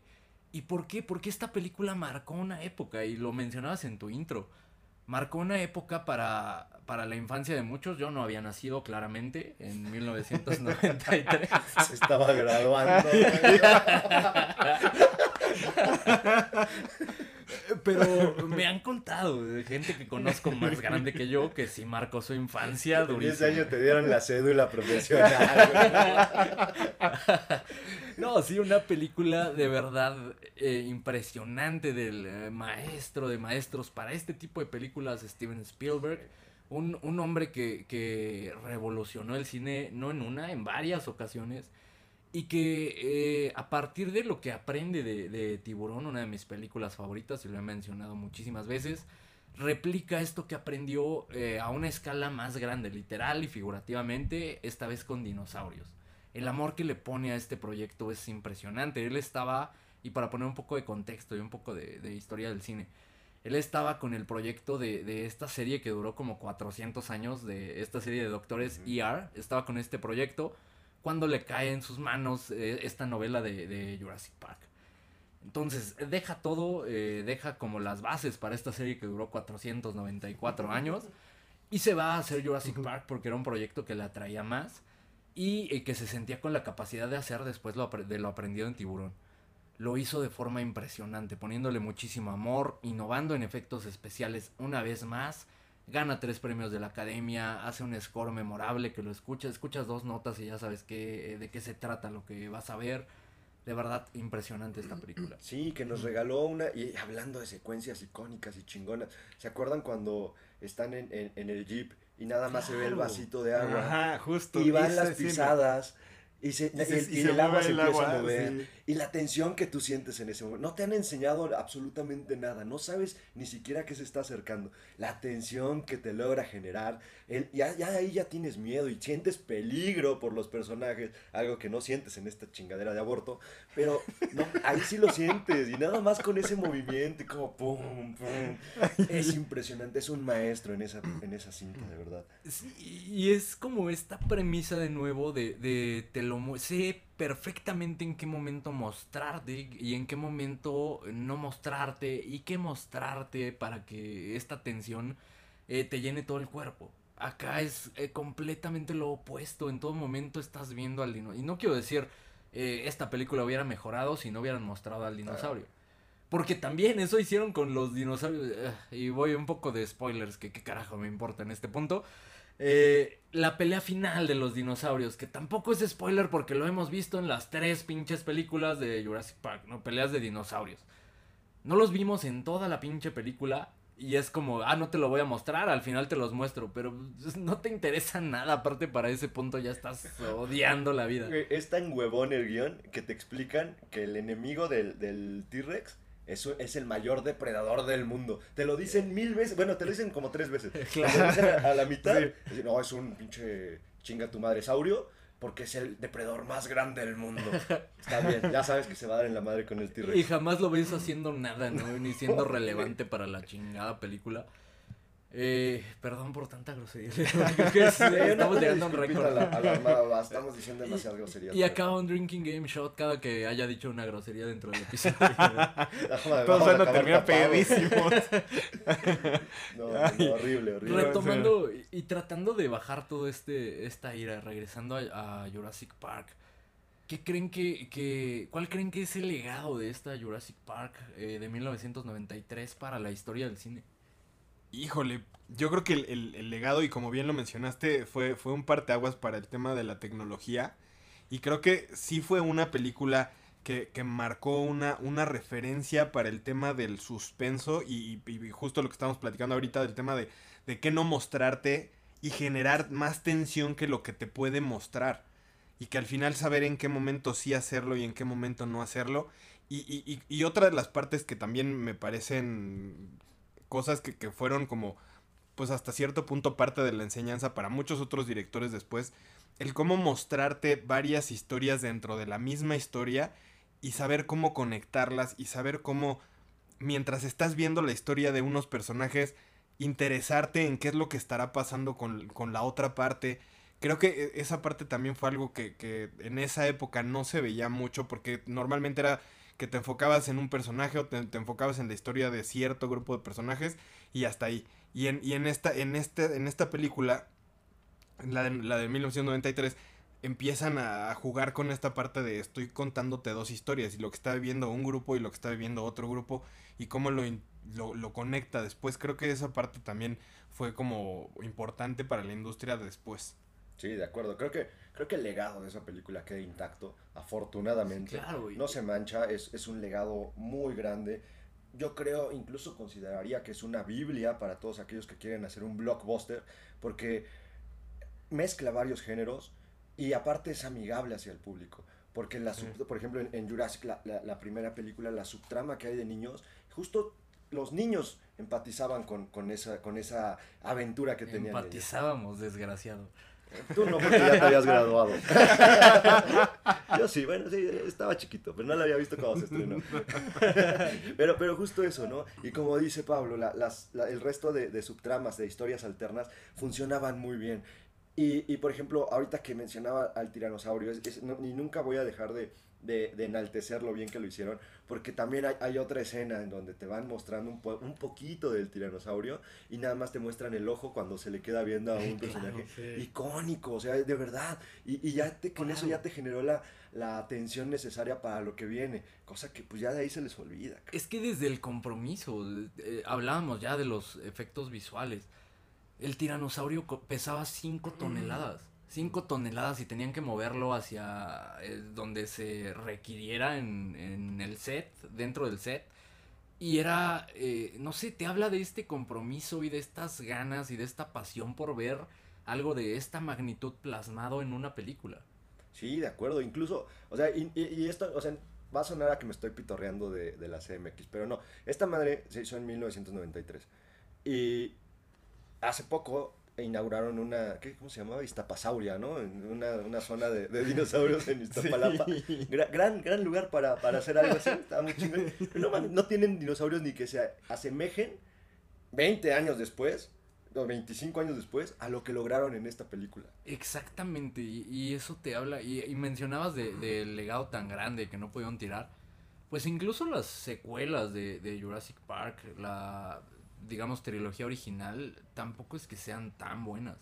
¿Y por qué? Porque esta película marcó una época y lo mencionabas en tu intro. Marcó una época para, para la infancia de muchos. Yo no había nacido claramente en 1993. estaba graduando. Pero me han contado de gente que conozco más grande que yo que sí marcó su infancia. En ese año te dieron la cédula profesional. no, sí, una película de verdad eh, impresionante del eh, maestro de maestros para este tipo de películas, Steven Spielberg. Un, un hombre que, que revolucionó el cine, no en una, en varias ocasiones y que eh, a partir de lo que aprende de, Tiburón, una de mis películas favoritas, y lo he mencionado muchísimas veces, replica esto que aprendió eh, a una escala más grande, literal y figurativamente, esta vez con dinosaurios. El amor que le pone a este proyecto es impresionante. Él estaba, y para poner un poco de contexto y un poco de, historia del cine, él estaba con el proyecto de, de, esta serie que duró como 400 años, de esta serie de doctores ER, estaba con este proyecto cuando le cae en sus manos eh, esta novela de, Jurassic Park. Entonces, deja todo, eh, deja como las bases para esta serie que duró 494 años y se va a hacer Jurassic Park porque era un proyecto que le atraía más y eh, que se sentía con la capacidad de hacer después lo de lo aprendido en Tiburón. Lo hizo de forma impresionante, poniéndole muchísimo amor, innovando en efectos especiales una vez más gana tres premios de la academia, hace un score memorable que lo escuchas, escuchas dos notas y ya sabes qué, de qué se trata lo que vas a ver. De verdad, impresionante esta película. Sí, que nos regaló una, y hablando de secuencias icónicas y chingonas, ¿se acuerdan cuando están en, en, el jeep y nada más se ve el vasito de agua? Ajá, justo. Y van las pisadas. Y, se, y, el, agua se empieza a mover. Y la tensión que tú sientes en ese momento. No te han enseñado absolutamente nada. No sabes ni siquiera qué se está acercando. La tensión que te logra generar. El, ya, ya ahí ya tienes miedo y sientes peligro por los personajes. Algo que no sientes en esta chingadera de aborto. Pero no, ahí sí lo sientes. Y nada más con ese movimiento y como pum, pum. Es impresionante. Es un maestro en esa, en esa cinta, de verdad. y es como esta premisa de nuevo de, de sé perfectamente en qué momento mostrarte y en qué momento no mostrarte y qué mostrarte para que esta tensión eh, te llene todo el cuerpo. Acá es eh, completamente lo opuesto. En todo momento estás viendo al dinosaurio. Y no quiero decir, eh, esta película hubiera mejorado si no hubieran mostrado al dinosaurio. Porque también eso hicieron con los dinosaurios. y voy un poco de spoilers, que qué carajo me importa en este punto. Eh, la pelea final de los dinosaurios, que tampoco es spoiler porque lo hemos visto en las tres pinches películas de Jurassic Park, ¿no? Peleas de dinosaurios. No los vimos en toda la pinche película y es como, ah, no te lo voy a mostrar, al final te los muestro, pero pues, no te interesa nada, aparte para ese punto ya estás odiando la vida. Es tan huevón el guion que te explican que el enemigo del, del T-Rex eso es el mayor depredador del mundo. Te lo dicen mil veces. Bueno, te lo dicen como tres veces. Claro. a, la mitad. no, es un pinche chinga tu madre saurio. Porque es el depredador más grande del mundo. Está bien, ya sabes que se va a dar en la madre con el T-Rex. Y jamás lo ves haciendo nada, ¿no? Ni siendo relevante para la chingada película. Eh, perdón por tanta grosería. estamos llegando a un récord. estamos diciendo demasiadas groserías. Y acaba un drinking game shot cada que haya dicho una grosería dentro del episodio. Todos van a terminar pedísimos. no, horrible, horrible. Retomando y, tratando de bajar todo este esta ira, regresando a, Jurassic Park. ¿Qué creen que, que, cuál creen que es el legado de esta Jurassic Park eh, de 1993 para la historia del cine? Híjole, yo creo que el, legado, y como bien lo mencionaste, fue, fue un parteaguas para el tema de la tecnología. Y creo que sí fue una película que, marcó una, una referencia para el tema del suspenso y, justo lo que estamos platicando ahorita del tema de, de qué no mostrarte y generar más tensión que lo que te puede mostrar. Y que al final saber en qué momento sí hacerlo y en qué momento no hacerlo. Y, y, y, otra de las partes que también me parecen cosas que, que fueron como, pues hasta cierto punto parte de la enseñanza para muchos otros directores después, el cómo mostrarte varias historias dentro de la misma historia y saber cómo conectarlas y saber cómo, mientras estás viendo la historia de unos personajes, interesarte en qué es lo que estará pasando con, con la otra parte. Creo que e, esa parte también fue algo que, que en esa época no se veía mucho porque normalmente era que te enfocabas en un personaje o te, enfocabas en la historia de cierto grupo de personajes y hasta ahí. Y en, y en, esta, en, este, en esta película, la de, la de 1993, empiezan a, jugar con esta parte de estoy contándote dos historias y lo que está viviendo un grupo y lo que está viviendo otro grupo y cómo lo, lo, lo conecta después. Creo que esa parte también fue como importante para la industria después. Sí, de acuerdo. Creo que, creo que el legado de esa película queda intacto, afortunadamente. no se mancha, es, es un legado muy grande. Yo creo, incluso consideraría que es una Biblia para todos aquellos que quieren hacer un blockbuster, porque mezcla varios géneros y aparte es amigable hacia el público. Porque, la por ejemplo, en, Jurassic, la, la, primera película, la subtrama que hay de niños, justo los niños empatizaban con, con, esa, con esa aventura que tenían. Empatizábamos, desgraciado. Tú no, porque ya te habías graduado. Yo sí, bueno, sí, estaba chiquito, pero no lo había visto cuando se estrenó. Pero, pero justo eso, ¿no? Y como dice Pablo, el resto de, subtramas, de historias alternas, funcionaban muy bien. Y, por ejemplo, ahorita que mencionaba al tiranosaurio, es, ni nunca voy a dejar de, de, enaltecer lo bien que lo hicieron, porque también hay, otra escena en donde te van mostrando un, un, poquito del tiranosaurio y nada más te muestran el ojo cuando se le queda viendo a un personaje icónico, o sea, de verdad, y, y ya te, con eso ya te generó la, la atención necesaria para lo que viene, cosa que pues ya de ahí se les olvida. Es que desde el compromiso, eh, hablábamos ya de los efectos visuales, el tiranosaurio pesaba 5 toneladas. 5 toneladas y tenían que moverlo hacia eh, donde se requiriera en, en, el set, dentro del set. Y era, eh, no sé, te habla de este compromiso y de estas ganas y de esta pasión por ver algo de esta magnitud plasmado en una película. Sí, de acuerdo, incluso, o sea, y, y, esto, o sea, va a sonar a que me estoy pitorreando de, de la CMX, pero no, esta madre se hizo en 1993. Y hace poco inauguraron una, ¿qué, ¿cómo se llamaba? Iztapasauria, ¿no? Una, una zona de, de, dinosaurios en Iztapalapa. Gran, gran lugar para, para, hacer algo así, estaba muy chingón. No, no tienen dinosaurios ni que se asemejen 20 años después, o 25 años después, a lo que lograron en esta película. Exactamente, y, eso te habla, y, y mencionabas del de, legado tan grande que no pudieron tirar. Pues incluso las secuelas de, de Jurassic Park, la digamos, trilogía original, tampoco es que sean tan buenas.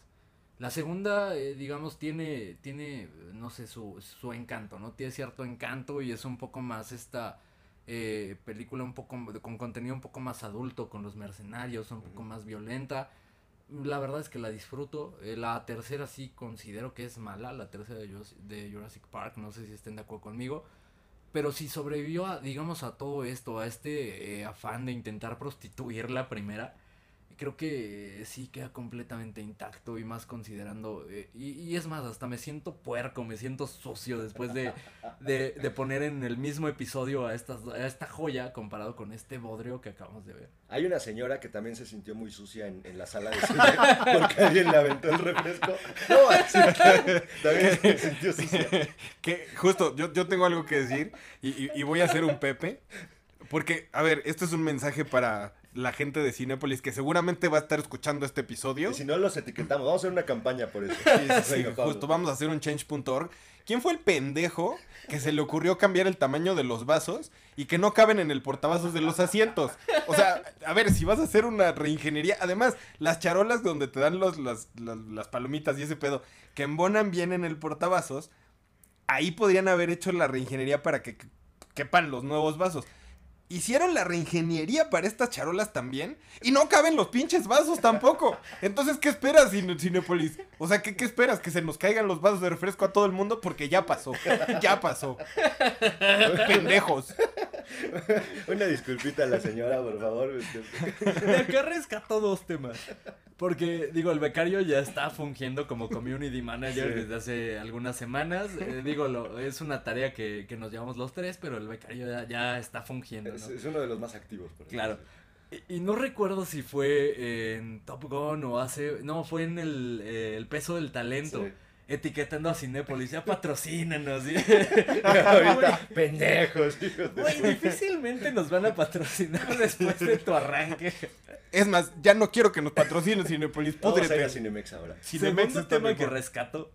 La segunda, eh, digamos, tiene, tiene, no sé, su, su encanto, ¿no? Tiene cierto encanto y es un poco más esta eh, película un poco con contenido un poco más adulto, con los mercenarios, un poco más violenta. la verdad es que la disfruto. Eh, la tercera sí considero que es mala, la tercera de Jurassic, Park, no sé si estén de acuerdo conmigo. Pero si sobrevivió a, digamos, a todo esto, a este eh, afán de intentar prostituir la primera, creo que sí queda completamente intacto y más considerando, eh, y, es más, hasta me siento puerco, me siento sucio después de, de, poner en el mismo episodio a, esta, a esta joya comparado con este bodrio que acabamos de ver. Hay una señora que también se sintió muy sucia en, en la sala de cine porque alguien le aventó el refresco. No, así que también se sintió sucia. Que justo, yo, yo tengo algo que decir y, y voy a hacer un Pepe. Porque, a ver, esto es un mensaje para la gente de Cinépolis que seguramente va a estar escuchando este episodio. Y si no los etiquetamos, vamos a hacer una campaña por eso. Sí, justo vamos a hacer un change.org. ¿Quién fue el pendejo que se le ocurrió cambiar el tamaño de los vasos y que no caben en el portavasos de los asientos? O sea, a ver, si vas a hacer una reingeniería, además, las charolas donde te dan los, las, las palomitas y ese pedo, que embonan bien en el portavasos, ahí podrían haber hecho la reingeniería para que quepan los nuevos vasos hicieron la reingeniería para estas charolas también y no caben los pinches vasos tampoco. Entonces, ¿qué esperas, Cinepolis? O sea, ¿qué, ¿qué, esperas? ¿Que se nos caigan los vasos de refresco a todo el mundo? Porque ya pasó. Ya pasó. Pendejos. Una disculpita a la señora, por favor. De acá rescató dos temas. Porque, digo, el becario ya está fungiendo como community manager desde hace algunas semanas. Eh, digo, lo, es una tarea que, que, nos llevamos los tres, pero el becario ya, ya está fungiendo. Es, uno de los más activos. Por claro. Y, no recuerdo si fue en Top Gun o hace... No, fue en el, eh, el peso del talento etiquetando a Cinépolis, ya patrocínanos. pendejos. Güey, difícilmente nos van a patrocinar después de tu arranque. Es más, ya no quiero que nos patrocinen Cinépolis, púdrete. a Cinemex ahora. Cinemex Segundo tema que rescato.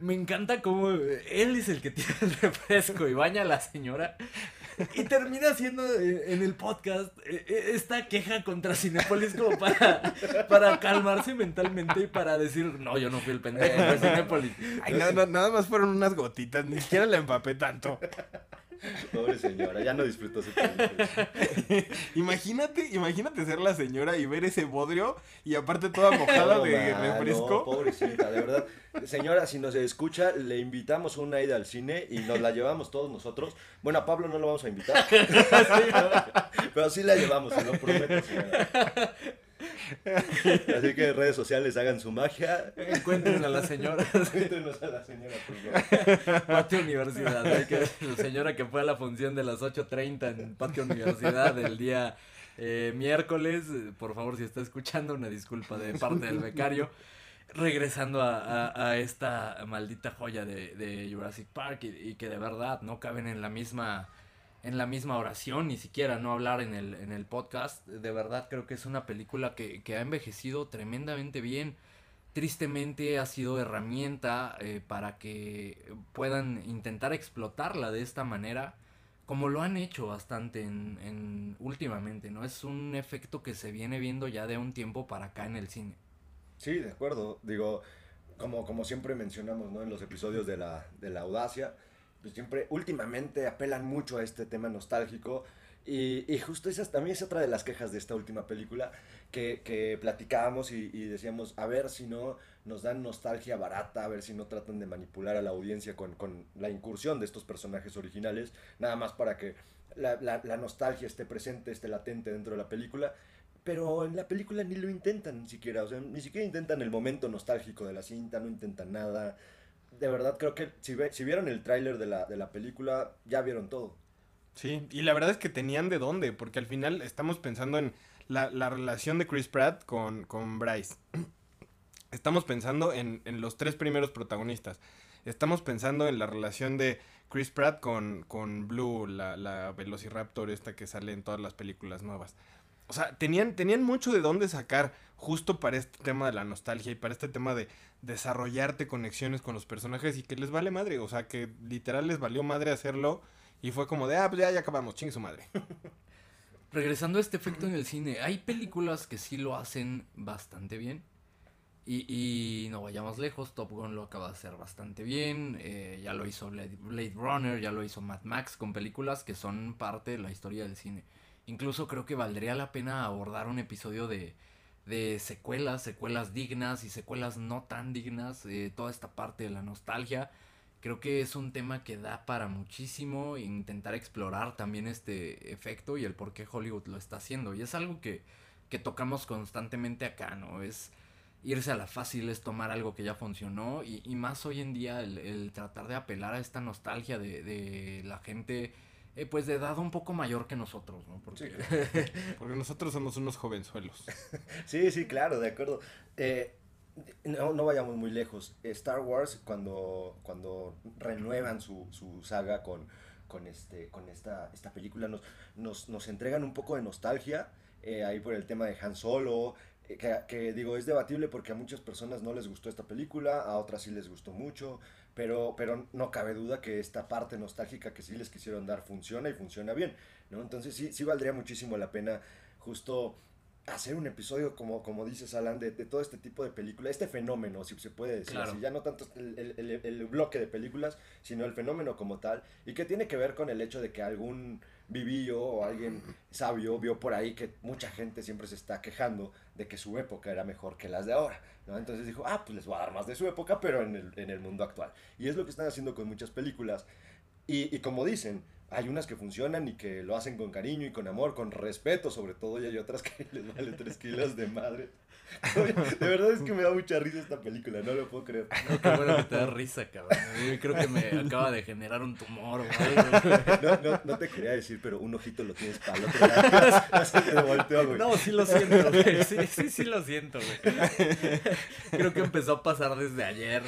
Me encanta cómo él es el que tiene el refresco y baña a la señora. Y termina haciendo eh, en el podcast eh, eh, esta queja contra Cinepolis como para, para calmarse mentalmente y para decir, no, yo no fui el pendejo de Cinepolis. Nada, nada más fueron unas gotitas, ni siquiera la empapé tanto. Pobre señora, ya no disfrutó su Imagínate, imagínate ser la señora y ver ese bodrio y aparte toda mojada de refresco. pobrecita, de verdad. Señora, si nos escucha, le invitamos una ida al cine y nos la llevamos todos nosotros. Bueno, a Pablo no lo vamos a invitar. pero sí la llevamos, se lo prometo, señora. Así que redes sociales hagan su magia. Encuentren a la señora. Encuéntrenos a la señora, Patio Universidad. la señora que fue a la función de las 8.30 en Patio Universidad el día eh, miércoles. Por favor, si está escuchando, una disculpa de parte del becario. Regresando a, esta maldita joya de, Jurassic Park y que de verdad no caben en la misma en la misma oración, ni siquiera no hablar en el, en el podcast. De verdad creo que es una película que, que ha envejecido tremendamente bien. Tristemente ha sido herramienta eh, para que puedan intentar explotarla de esta manera, como lo han hecho bastante en, en últimamente, ¿no? Es un efecto que se viene viendo ya de un tiempo para acá en el cine. Sí, de acuerdo. Digo, como, como siempre mencionamos, ¿no? En los episodios de la, de la audacia, pues siempre, últimamente apelan mucho a este tema nostálgico. Y, y, justo esa también es otra de las quejas de esta última película que, que platicábamos y, y, decíamos, a ver si no nos dan nostalgia barata, a ver si no tratan de manipular a la audiencia con, con la incursión de estos personajes originales, nada más para que la, la, nostalgia esté presente, esté latente dentro de la película. Pero en la película ni lo intentan ni siquiera, o sea, ni siquiera intentan el momento nostálgico de la cinta, no intentan nada de verdad creo que si, si vieron el tráiler de la, de la película, ya vieron todo. Sí, y la verdad es que tenían de dónde, porque al final estamos pensando en la, la relación de Chris Pratt con, con Bryce. Estamos pensando en, en, los tres primeros protagonistas. Estamos pensando en la relación de Chris Pratt con, con Blue, la, la Velociraptor esta que sale en todas las películas nuevas. O sea, tenían, tenían mucho de dónde sacar justo para este tema de la nostalgia y para este tema de desarrollarte conexiones con los personajes y que les vale madre. O sea, que literal les valió madre hacerlo y fue como de, ah, pues ya, ya acabamos, chingue su madre. Regresando a este efecto en el cine, hay películas que sí lo hacen bastante bien. Y, y no vayamos lejos, Top Gun lo acaba de hacer bastante bien. Eh, ya lo hizo Blade Runner, ya lo hizo Mad Max con películas que son parte de la historia del cine. Incluso creo que valdría la pena abordar un episodio de, de secuelas, secuelas dignas y secuelas no tan dignas, eh, toda esta parte de la nostalgia. Creo que es un tema que da para muchísimo intentar explorar también este efecto y el por qué Hollywood lo está haciendo. Y es algo que, que tocamos constantemente acá, ¿no? Es irse a la fácil, es tomar algo que ya funcionó y, y más hoy en día el, el, tratar de apelar a esta nostalgia de, de la gente eh, pues de edad un poco mayor que nosotros, ¿no? Porque, sí. Porque nosotros somos unos jovenzuelos. sí, sí, claro, de acuerdo. Eh, no, no, vayamos muy lejos. Star Wars, cuando, cuando renuevan su, su saga con, con, este, con esta, esta película, nos, nos, nos entregan un poco de nostalgia. Eh, ahí por el tema de Han Solo, eh, que, que, digo, es debatible porque a muchas personas no les gustó esta película, a otras sí les gustó mucho, pero, pero no cabe duda que esta parte nostálgica que sí les quisieron dar funciona y funciona bien, ¿no? Entonces sí, sí valdría muchísimo la pena justo hacer un episodio, como, como dices, Alan, de, de todo este tipo de películas, este fenómeno, si se puede decir Claro. así, ya no tanto el, el- el- el bloque de películas, sino el fenómeno como tal, y que tiene que ver con el hecho de que algún vivillo o alguien sabio vio por ahí que mucha gente siempre se está quejando de que su época era mejor que las de ahora, ¿no? Entonces dijo, ah, pues les voy a dar más de su época, pero en el, en el mundo actual. Y es lo que están haciendo con muchas películas. Y, y como dicen, hay unas que funcionan y que lo hacen con cariño y con amor, con respeto sobre todo, y hay otras que les vale tres kilos de madre. De verdad es que me da mucha risa esta película, no lo puedo creer. No, qué bueno que te da risa, cabrón. Yo creo que me acaba de generar un tumor o algo. No, no, no te quería decir, pero un ojito lo tienes para el otro lado. Así que me volteo, güey. No, sí lo siento, güey. Sí, sí, sí lo siento, güey. Creo que empezó a pasar desde ayer.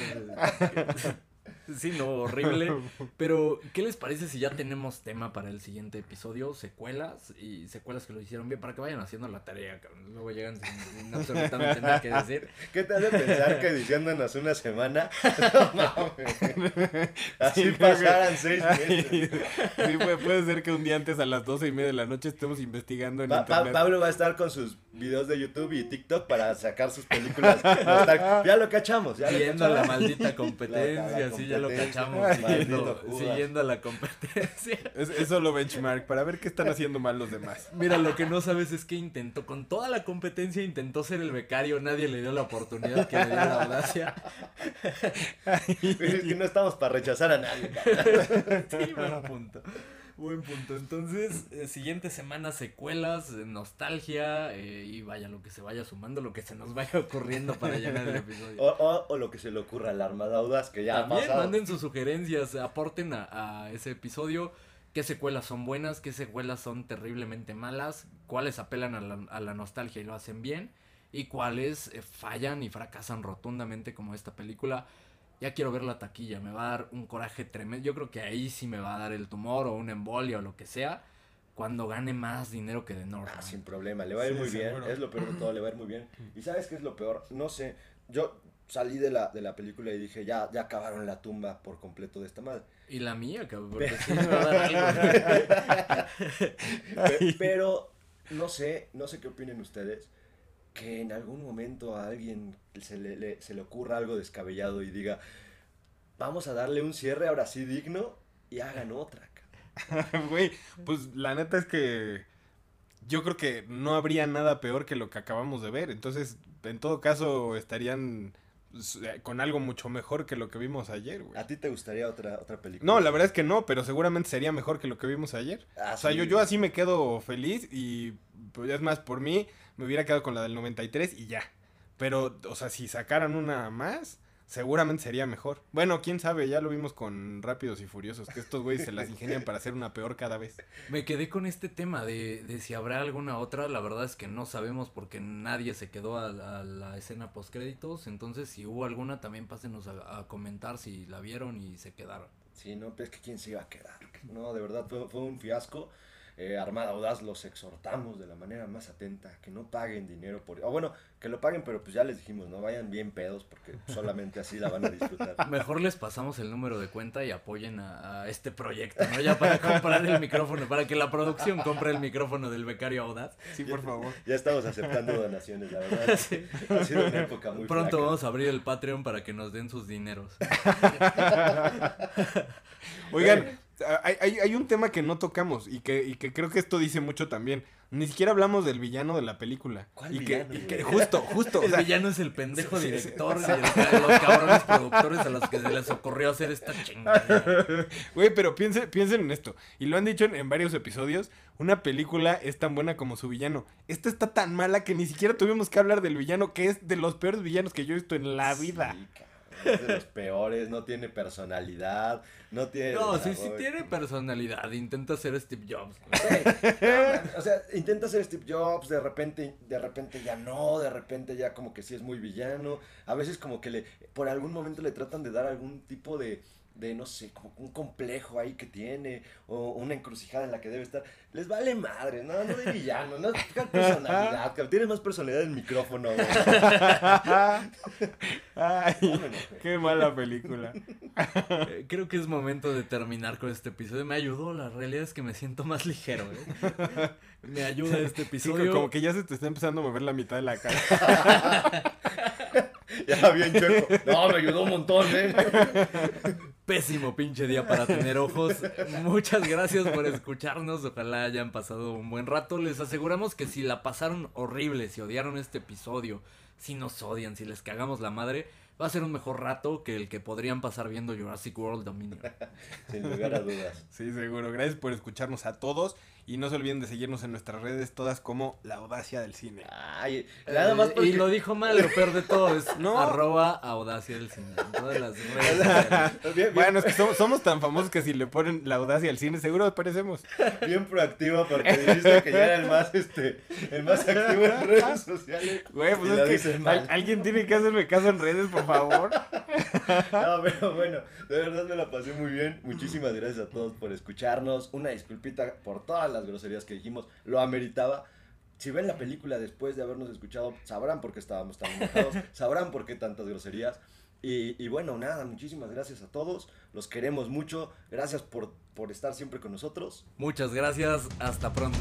Sí, no, horrible. Pero, ¿qué les parece si ya tenemos tema para el siguiente episodio? Secuelas y secuelas que lo hicieron bien para que vayan haciendo la tarea, cabrón. Luego llegan sin, sin absolutamente nada que decir. ¿Qué te hace pensar que diciéndonos una semana? No mames. Así Sí, pasaran seis meses. sí, puede, puede ser que un día antes a las doce y media de la noche estemos investigando en Pa- Pa- internet. Pablo va a estar con sus videos de YouTube y TikTok para sacar sus películas. Ya lo cachamos. Ya lo Siguiendo la maldita competencia, La- la sí, ya lo cachamos. maldito Siguiendo, la competencia. Es, es solo benchmark para ver qué están haciendo mal los demás. Mira, lo que no sabes es que intentó, con toda la competencia, intentó ser el becario, nadie le dio la oportunidad que le dio la audacia. Es que no estamos para rechazar a nadie. Sí, buen punto. Buen punto. Entonces, eh, siguiente semana, secuelas, eh, nostalgia, eh, y vaya lo que se vaya sumando, lo que se nos vaya ocurriendo para llenar el episodio. O, o- o lo que se le ocurra a la Armada Audaz, que ya ha También pasado. manden sus sugerencias, aporten a, a ese episodio. ¿Qué secuelas son buenas? ¿Qué secuelas son terriblemente malas? ¿Cuáles apelan a la, a la nostalgia y lo hacen bien? ¿Y cuáles eh, fallan y fracasan rotundamente como esta película? Ya quiero ver la taquilla, me va a dar un coraje tremendo. Yo creo que ahí sí me va a dar el tumor o una embolia o lo que sea. Cuando gane más dinero que de Norman. Ah, sin problema, le va a ir Sí, muy bien, es lo peor de todo, le va a ir muy bien. ¿Y sabes qué es lo peor? No sé, yo salí de la, de la película y dije, ya, ya acabaron la tumba por completo de esta madre. Y la mía, cabrón, porque sí me va a dar algo. Pe- Pero no sé, no sé qué opinen ustedes, que en algún momento a alguien se le, le- se le ocurra algo descabellado y diga, vamos a darle un cierre ahora sí digno y hagan otra. cabrón". Güey, pues la neta es que yo creo que no habría nada peor que lo que acabamos de ver. Entonces, en todo caso, estarían pues, eh, con algo mucho mejor que lo que vimos ayer, güey. ¿A ti te gustaría otra, otra película? No, la verdad es que no, pero seguramente sería mejor que lo que vimos ayer. Ah, O sea, sí. yo, yo así me quedo feliz y pues es más, por mí me hubiera quedado con la del 93 y ya. Pero, o sea, si sacaran una más, seguramente sería mejor. Bueno, quién sabe, ya lo vimos con Rápidos y Furiosos, que estos güeyes se las ingenian para hacer una peor cada vez. Me quedé con este tema de, de si habrá alguna otra. La verdad es que no sabemos porque nadie se quedó a, a la escena post créditos. Entonces, si hubo alguna, también pásenos a, a comentar si la vieron y se quedaron. Sí, no, pues que quién se iba a quedar. No, de verdad fue, fue un fiasco. Eh, Armada Audaz los exhortamos de la manera más atenta que no paguen dinero por... O bueno, que lo paguen, pero pues ya les dijimos, no vayan bien pedos porque solamente así la van a disfrutar. Mejor les pasamos el número de cuenta y apoyen a, a este proyecto, ¿no? Ya para comprar el micrófono, para que la producción compre el micrófono del becario Audaz. Sí, por favor. Ya estamos aceptando donaciones, la verdad. Sí. Ha sido una época muy Pronto flaca. vamos a abrir el Patreon para que nos den sus dineros. Oigan, hay, hay, un tema que no tocamos y que, y que creo que esto dice mucho también. Ni siquiera hablamos del villano de la película. ¿Cuál y, villano, que, y que, justo, justo. El villano es el pendejo director y el, los cabrones productores a los que se les ocurrió hacer esta chingada. Güey, pero piensen, piensen en esto. Y lo han dicho en, en, varios episodios. Una película es tan buena como su villano. Esta está tan mala que ni siquiera tuvimos que hablar del villano, que es de los peores villanos que yo he visto en la vida. Sí, es de los peores, no tiene personalidad, no tiene... No, sí, sí tiene personalidad, intenta ser Steve Jobs. o sea, intenta ser Steve Jobs, de repente, de repente ya no, de repente ya como que sí es muy villano, a veces como que le, por algún momento le tratan de dar algún tipo de de, no sé, como un complejo ahí que tiene, o una encrucijada en la que debe estar. Les vale madre, no, no de villano, no personalidad, que tiene más personalidad el micrófono. Ay, qué mala película. Eh, creo que es momento de terminar con este episodio. Me ayudó, la realidad es que me siento más ligero. ¿eh? Me ayuda este episodio. como que ya se te está empezando a mover la mitad de la cara. ya bien chueco. No, me ayudó un montón, ¿eh? Pésimo pinche día para tener ojos. Muchas gracias por escucharnos. Ojalá hayan pasado un buen rato. Les aseguramos que si la pasaron horrible, si odiaron este episodio, si nos odian, si les cagamos la madre, va a ser un mejor rato que el que podrían pasar viendo Jurassic World Dominion. Sin lugar a dudas. Sí, seguro. Gracias por escucharnos a todos. Y no se olviden de seguirnos en nuestras redes, todas como La Audacia del Cine. Ay, nada más porque... Y lo dijo mal, lo peor de todo es ¿No? arroba Audacia del Cine. En todas las redes. bien, Bueno, es que somos, somos, tan famosos que si le ponen La Audacia del Cine, seguro aparecemos. Bien proactivo porque dijiste que ya era el más, este, el más activo en redes sociales. Güey, pues es que alguien tiene que hacerme caso en redes, por favor. No, pero bueno, de verdad me la pasé muy bien. Muchísimas gracias a todos por escucharnos. Una disculpita por todas las groserías que dijimos, lo ameritaba. Si ven la película después de habernos escuchado, sabrán por qué estábamos tan enojados, sabrán por qué tantas groserías. Y, y, bueno, nada, muchísimas gracias a todos, los queremos mucho, gracias por, por estar siempre con nosotros. Muchas gracias, hasta pronto.